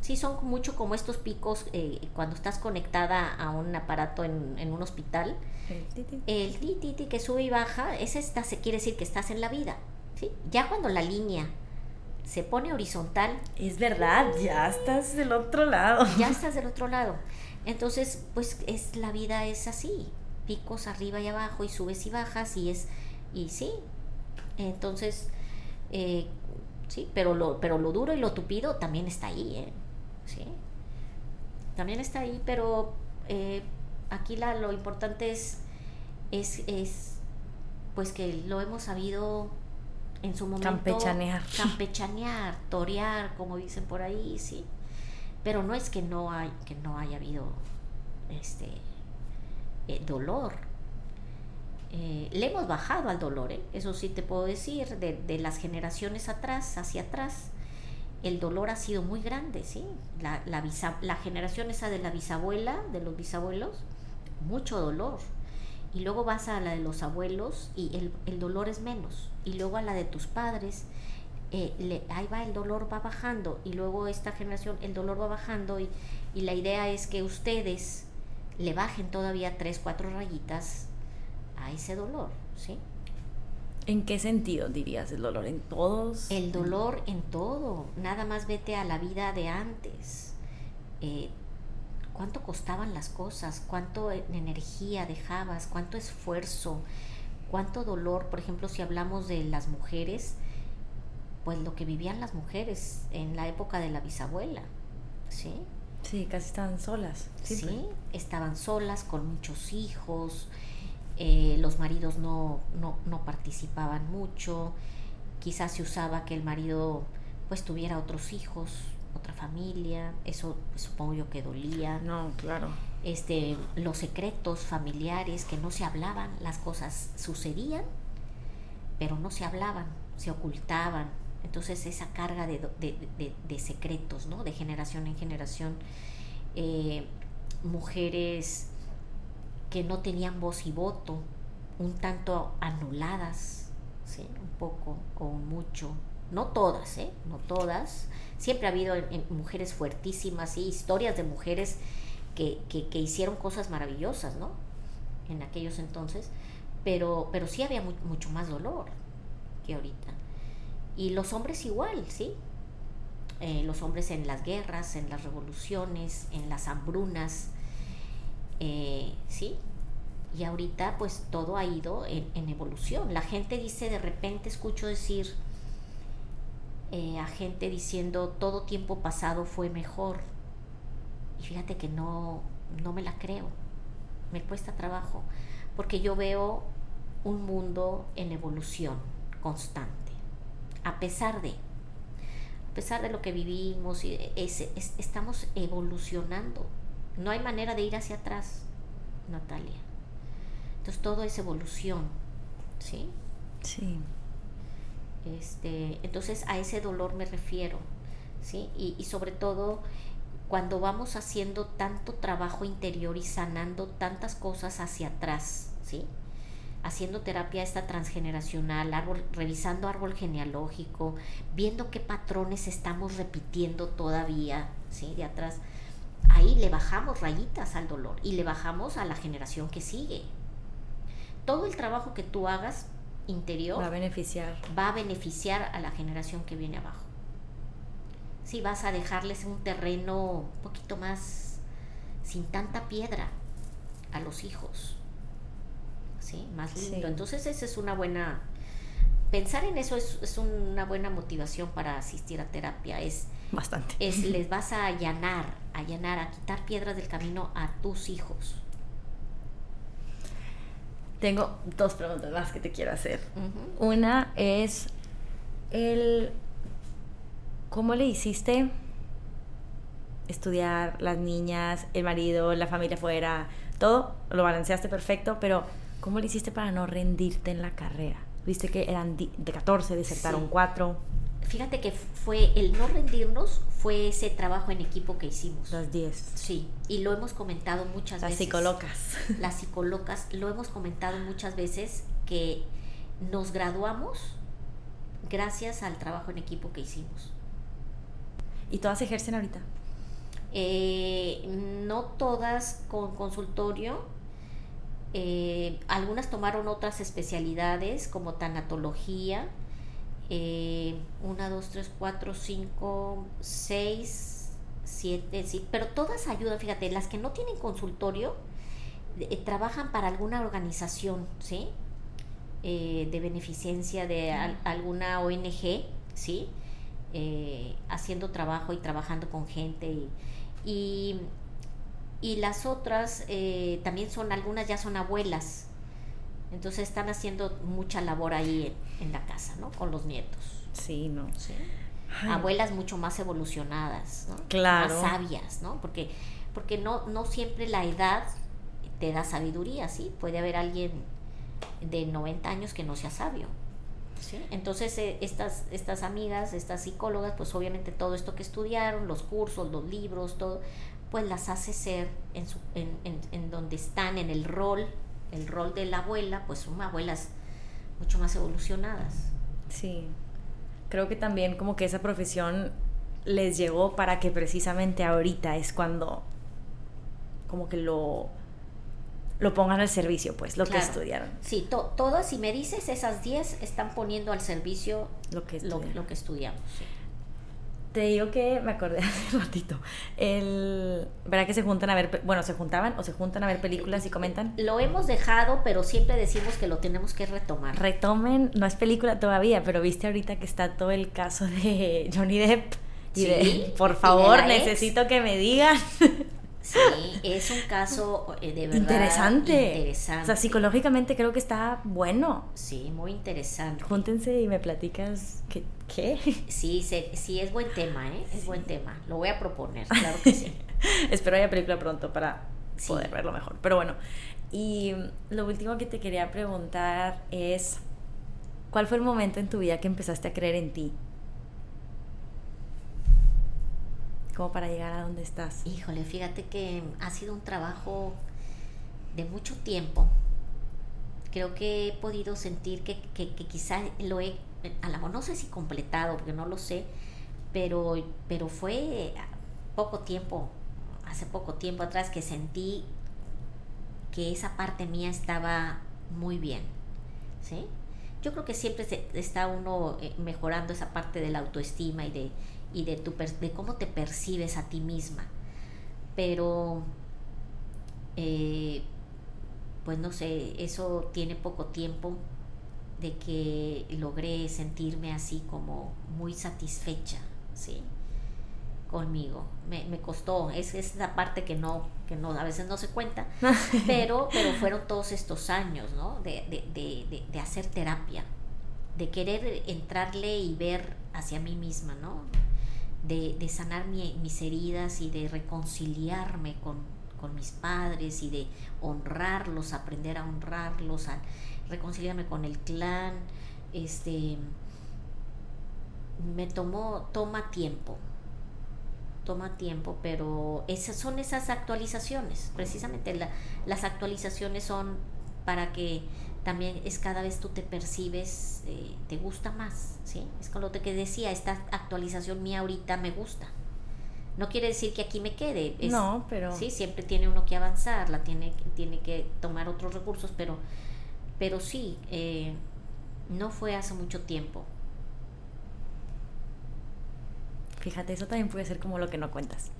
sí son mucho como estos picos eh, cuando estás conectada a un aparato en, un hospital. El titi. que sube y baja, ese está, se quiere decir que estás en la vida. ¿sí? Ya cuando la línea se pone horizontal. Es verdad, ya estás del otro lado. Ya estás del otro lado. Entonces, pues es la vida es así, picos arriba y abajo y subes y bajas y es y sí. Entonces, eh, sí, pero lo pero lo duro y lo tupido también está ahí, ¿eh? ¿sí? También está ahí, pero eh, aquí la, lo importante es, es, es, pues que lo hemos sabido en su momento. Campechanear. Campechanear, torear, como dicen por ahí, sí. Pero no es que no, hay, que no haya habido este eh, dolor. Eh, le hemos bajado al dolor, eso sí te puedo decir, de, de las generaciones atrás, hacia atrás el dolor ha sido muy grande, ¿sí? La, la, la generación esa de la bisabuela, de los bisabuelos, mucho dolor. Y luego vas a la de los abuelos y el, el dolor es menos. Y luego a la de tus padres, eh, le, ahí va el dolor va bajando. Y luego esta generación, el dolor va bajando. Y, y la idea es que ustedes le bajen todavía tres, cuatro rayitas a ese dolor, ¿sí? ¿En qué sentido dirías el dolor? ¿En todos? El dolor en todo. Nada más vete a la vida de antes. Eh, ¿Cuánto costaban las cosas? ¿Cuánto energía dejabas? ¿Cuánto esfuerzo? ¿Cuánto dolor? Por ejemplo, si hablamos de las mujeres, pues lo que vivían las mujeres en la época de la bisabuela. ¿Sí? Sí, casi estaban solas. Sí, estaban solas con muchos hijos eh, los maridos no, no, participaban mucho, quizás se usaba que el marido pues tuviera otros hijos, otra familia, eso pues, supongo yo que dolía. No, claro. Este, los secretos familiares que no se hablaban, las cosas sucedían, pero no se hablaban, se ocultaban. Entonces esa carga de, de, secretos, ¿no? De generación en generación. Eh, mujeres que no tenían voz y voto, un tanto anuladas, ¿sí? un poco o mucho, no todas, ¿eh? no todas, siempre ha habido mujeres fuertísimas, y historias de mujeres que, hicieron cosas maravillosas, ¿no? En aquellos entonces, pero, pero sí había mucho más dolor que ahorita. Y los hombres igual, ¿sí? Eh, los hombres en las guerras, en las revoluciones, en las hambrunas, eh, sí, y ahorita pues todo ha ido en, evolución. La gente dice, de repente escucho decir eh, a gente diciendo, todo tiempo pasado fue mejor. Y fíjate que no, no me la creo, me cuesta trabajo, porque yo veo un mundo en evolución constante, a pesar de, a pesar de lo que vivimos, estamos evolucionando no hay manera de ir hacia atrás, Natalia. Entonces todo es evolución, ¿sí? Sí. Este, entonces a ese dolor me refiero, ¿sí? Y, y sobre todo cuando vamos haciendo tanto trabajo interior y sanando tantas cosas hacia atrás, ¿sí? haciendo terapia esta transgeneracional, árbol, revisando árbol genealógico, viendo qué patrones estamos repitiendo todavía, ¿sí? De atrás. Ahí le bajamos rayitas al dolor y le bajamos a la generación que sigue. Todo el trabajo que tú hagas interior va a beneficiar. Va a beneficiar a la generación que viene abajo. Si vas a dejarles un terreno un poquito más sin tanta piedra a los hijos ¿sí? Más lindo. Entonces esa es una buena... Pensar en eso es, es, una buena motivación para asistir a terapia. Es, Bastante. Es, les vas a allanar, allanar, a quitar piedras del camino a tus hijos. Tengo dos preguntas más que te quiero hacer. Una es el ¿cómo le hiciste estudiar las niñas, el marido, la familia fuera, todo? Lo balanceaste perfecto, pero ¿Cómo le hiciste para no rendirte en la carrera? Viste que eran de 14, desertaron 4. Fíjate que fue el no rendirnos, fue ese trabajo en equipo que hicimos. Las 10. Sí, y lo hemos comentado muchas veces. Las psicolocas. Las psicolocas, lo hemos comentado muchas veces que nos graduamos gracias al trabajo en equipo que hicimos. ¿Y todas ejercen ahorita? Eh, no todas con consultorio, eh, algunas tomaron otras especialidades como tanatología. Eh, una, dos, tres, cuatro, cinco, seis, siete, sí, pero todas ayudan, fíjate, las que no tienen consultorio eh, trabajan para alguna organización, ¿sí? de beneficencia de alguna ONG, ¿sí? Haciendo trabajo y trabajando con gente y y las otras eh, también son, algunas ya son abuelas, entonces están haciendo mucha labor ahí en, la casa, ¿no? Con los nietos. Sí, ¿no? Sí. Abuelas mucho más evolucionadas, ¿no? Claro. Más sabias, ¿no? Porque, porque no, no siempre la edad te da sabiduría, ¿sí? Puede haber alguien de 90 años que no sea sabio. Entonces, eh, estas, estas amigas, estas psicólogas, pues obviamente todo esto que estudiaron, los cursos, los libros, todo, pues las hace ser en, su, en, en, donde están, en el rol, el rol de la abuela, pues son abuelas mucho más evolucionadas. Sí, creo que también como que esa profesión les llegó para que precisamente ahorita es cuando como que lo lo pongan al servicio, pues, lo que estudiaron. Sí, todas, si me dices, esas 10 están poniendo al servicio lo que, lo, lo, que estudiamos. Sí. Te digo que me acordé hace un ratito. El, ¿Verdad que se juntan a ver, bueno, se juntaban o se juntan a ver películas y comentan? Lo hemos dejado, pero siempre decimos que lo tenemos que retomar. Retomen, no es película todavía, pero viste ahorita que está todo el caso de Johnny Depp. Y de, por favor, necesito que me digan. Sí, es un caso eh, de verdad interesante. interesante. O sea, psicológicamente creo que está bueno. Sí, muy interesante. Júntense y me platicas qué. ¿Qué? Sí, sí, es buen tema, ¿eh? Es buen tema. Lo voy a proponer, claro que sí. Espero haya película pronto para poder verlo mejor. Pero bueno, y lo último que te quería preguntar es, ¿cuál fue el momento en tu vida que empezaste a creer en ti? Para llegar a donde estás? Híjole, fíjate que ha sido un trabajo de mucho tiempo. Creo que he podido sentir que, que, quizá lo he, a la no sé si completado, porque no lo sé, pero, pero fue poco tiempo, hace poco tiempo atrás que sentí que esa parte mía estaba muy bien, ¿sí? Yo creo que siempre está uno eh, mejorando esa parte de la autoestima y de, y de, tu, de cómo te percibes a ti misma. Pero, eh, pues no sé, eso tiene poco tiempo de que logré sentirme así como muy satisfecha, ¿sí? conmigo. Me, me costó, es, es esa parte que no, que no, a veces no se cuenta, pero, pero fueron todos estos años, ¿no? De, de, de, de, hacer terapia, de querer entrarle y ver hacia mí misma, ¿no? De, sanar mis heridas y de reconciliarme con, mis padres y de honrarlos, aprender a honrarlos, a reconciliarme con el clan, este me tomó, toma tiempo, toma tiempo, pero esas son esas actualizaciones, precisamente las actualizaciones son para que también es cada vez tú te percibes, eh, te gusta más, ¿sí? Es con lo que decía, esta actualización mía ahorita me gusta. No quiere decir que aquí me quede. no, pero... Sí, siempre tiene uno que avanzar, la tiene, tiene que tomar otros recursos, pero, pero sí, eh, no fue hace mucho tiempo. Fíjate, eso también puede ser como lo que no cuentas.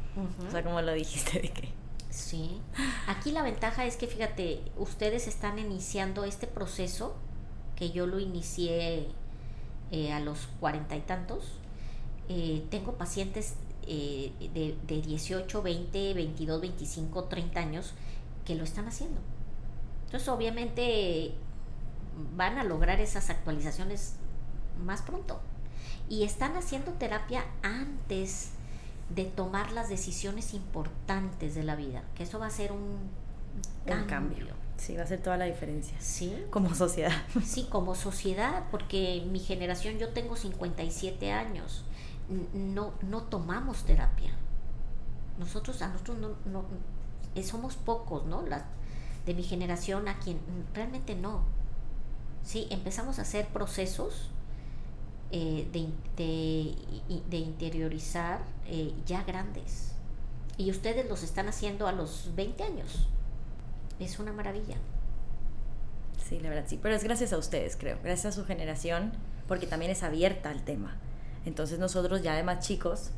O sea, como lo dijiste de que... Sí. Aquí la ventaja es que, fíjate, ustedes están iniciando este proceso, que yo lo inicié eh, a los cuarenta y tantos. Eh, tengo pacientes eh, de, de 18, 20, 22, 25, 30 años que lo están haciendo. Entonces, obviamente, van a lograr esas actualizaciones más pronto. Y están haciendo terapia antes de tomar las decisiones importantes de la vida, que eso va a ser un, cambio. Sí, va a ser toda la diferencia. Sí. Como sociedad. Sí, como sociedad, porque mi generación, yo tengo 57 años, no, no tomamos terapia. Nosotros, a nosotros no, no eh, somos pocos, ¿no? La, de mi generación a quien realmente no. Sí, empezamos a hacer procesos eh, de, interiorizar eh, ya grandes. Y ustedes los están haciendo a los 20 años. Es una maravilla. Sí, la verdad sí. Pero es gracias a ustedes, creo. Gracias a su generación, porque también es abierta al tema. Entonces nosotros ya de más chicos,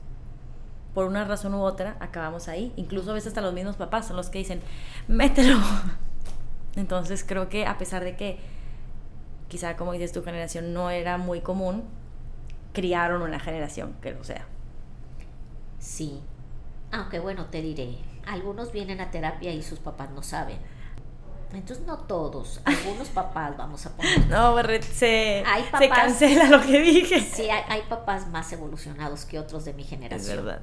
por una razón u otra, acabamos ahí. Incluso a veces hasta los mismos papás son los que dicen, mételo. Entonces creo que a pesar de que quizá como dices tu generación no era muy común, criaron una generación que lo sea. Sí, aunque bueno, te diré, algunos vienen a terapia y sus papás no saben. Entonces no todos, algunos papás vamos a poner. No, se, se cancela lo que dije. Sí, hay, papás más evolucionados que otros de mi generación. Es verdad.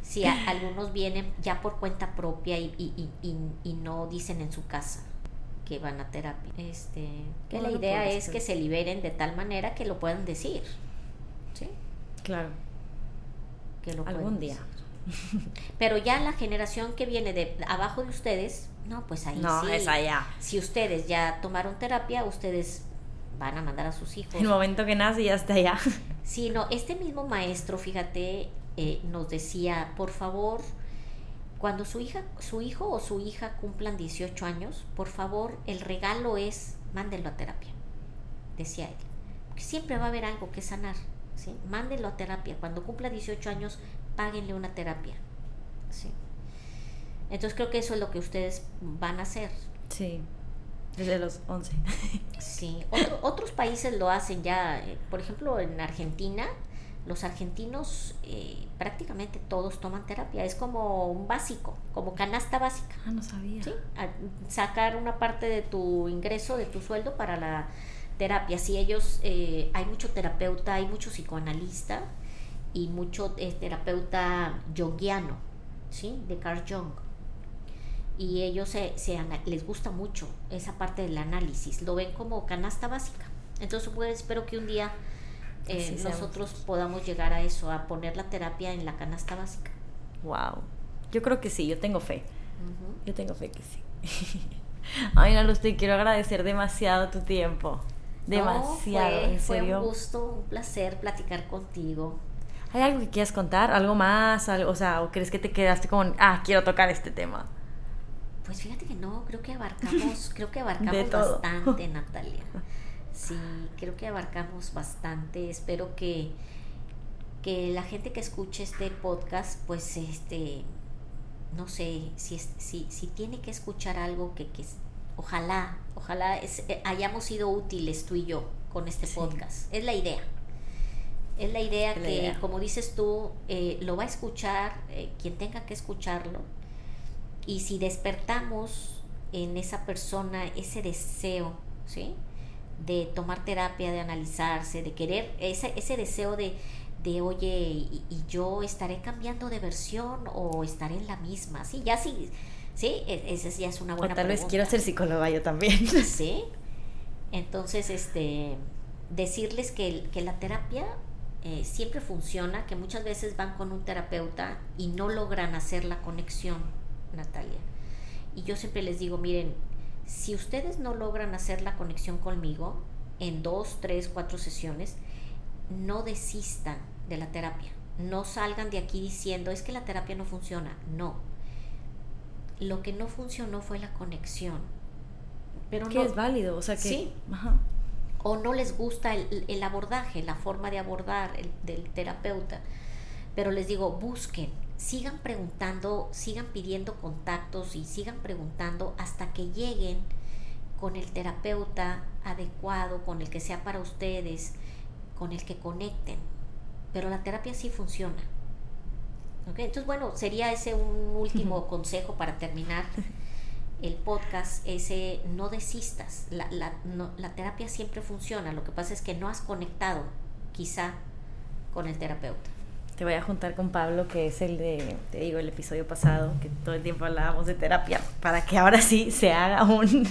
Sí, algunos vienen ya por cuenta propia y, y, y, y, no dicen en su casa que van a terapia. Este, que la idea es que se liberen de tal manera que lo puedan decir. ¿Sí? Claro. Que lo Algún día. Pero ya la generación que viene de abajo de ustedes, no, pues ahí no, es allá. Si ustedes ya tomaron terapia, ustedes van a mandar a sus hijos. El momento que nace ya está allá. Sí, no, este mismo maestro, fíjate, eh, nos decía, por favor, cuando su hija, su hijo o su hija cumplan 18 años, por favor, el regalo es mándenlo a terapia, decía él. Porque siempre va a haber algo que sanar. ¿Sí? Mándenlo a terapia. Cuando cumpla 18 años, páguenle una terapia. ¿sí? Entonces creo que eso es lo que ustedes van a hacer. Sí, desde los 11. sí, otros países lo hacen ya, eh, por ejemplo en Argentina, los argentinos eh, prácticamente todos toman terapia, es como un básico, como canasta básica. Ah, no sabía. ¿sí? sacar una parte de tu ingreso, de tu sueldo para la terapia. Si ellos, eh, hay mucho terapeuta, hay mucho psicoanalista y mucho eh, terapeuta junguiano, ¿sí? De Carl Jung. Y ellos se, se, les gusta mucho esa parte del análisis, lo ven como canasta básica. Entonces, pues, espero que un día eh, nosotros podamos llegar a eso, a poner la terapia en la canasta básica. Wow. Yo creo que sí, yo tengo fe. Yo tengo fe que sí. Ay, Luz, te quiero agradecer demasiado tu tiempo. Demasiado, en serio. Fue un gusto, un placer platicar contigo. ¿Hay algo que quieras contar? ¿Algo más? o sea, ¿o crees que te quedaste con, ah, quiero tocar este tema? Pues fíjate que no, creo que abarcamos, creo que abarcamos bastante, Natalia. Sí, creo que abarcamos bastante. Espero que, que la gente que escuche este podcast, pues este, no sé, si, si, si tiene que escuchar algo que, que ojalá, ojalá eh, hayamos sido útiles tú y yo con este podcast. Es la idea. Es la idea que, como dices tú, eh, lo va a escuchar eh, quien tenga que escucharlo. Y si despertamos en esa persona ese deseo, ¿sí? De tomar terapia, de analizarse, de querer, ese, ese deseo de, de oye, y, yo estaré cambiando de versión o estaré en la misma. Sí, ya sí Sí, e, esa ya es una buena o tal vez quiero ser psicóloga yo también. Sí. Entonces, este, decirles que, que la terapia eh, siempre funciona, que muchas veces van con un terapeuta y no logran hacer la conexión, Natalia. Y yo siempre les digo, miren, si ustedes no logran hacer la conexión conmigo en dos, tres, cuatro sesiones, no desistan de la terapia. No salgan de aquí diciendo, es que la terapia no funciona. No. Lo que no funcionó fue la conexión. Pero que es válido, o sea que... Sí. O no les gusta el, abordaje, la forma de abordar del terapeuta. Pero les digo, busquen, sigan preguntando, sigan pidiendo contactos y sigan preguntando hasta que lleguen con el terapeuta adecuado, con el que sea para ustedes, con el que conecten. Pero la terapia sí funciona. Entonces, bueno, sería ese un último consejo para terminar el podcast, ese no desistas. La, la, la terapia siempre funciona. Lo que pasa es que no has conectado quizá con el terapeuta te voy a juntar con Pablo, que es el de, te digo, el episodio pasado, que todo el tiempo hablábamos de terapia, para que ahora sí se haga un,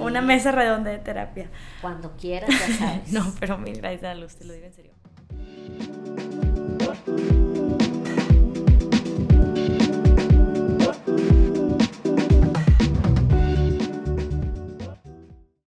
una mesa redonda de terapia. Cuando quieras, ya sabes. no, pero mil gracias a Luz, te lo digo en serio.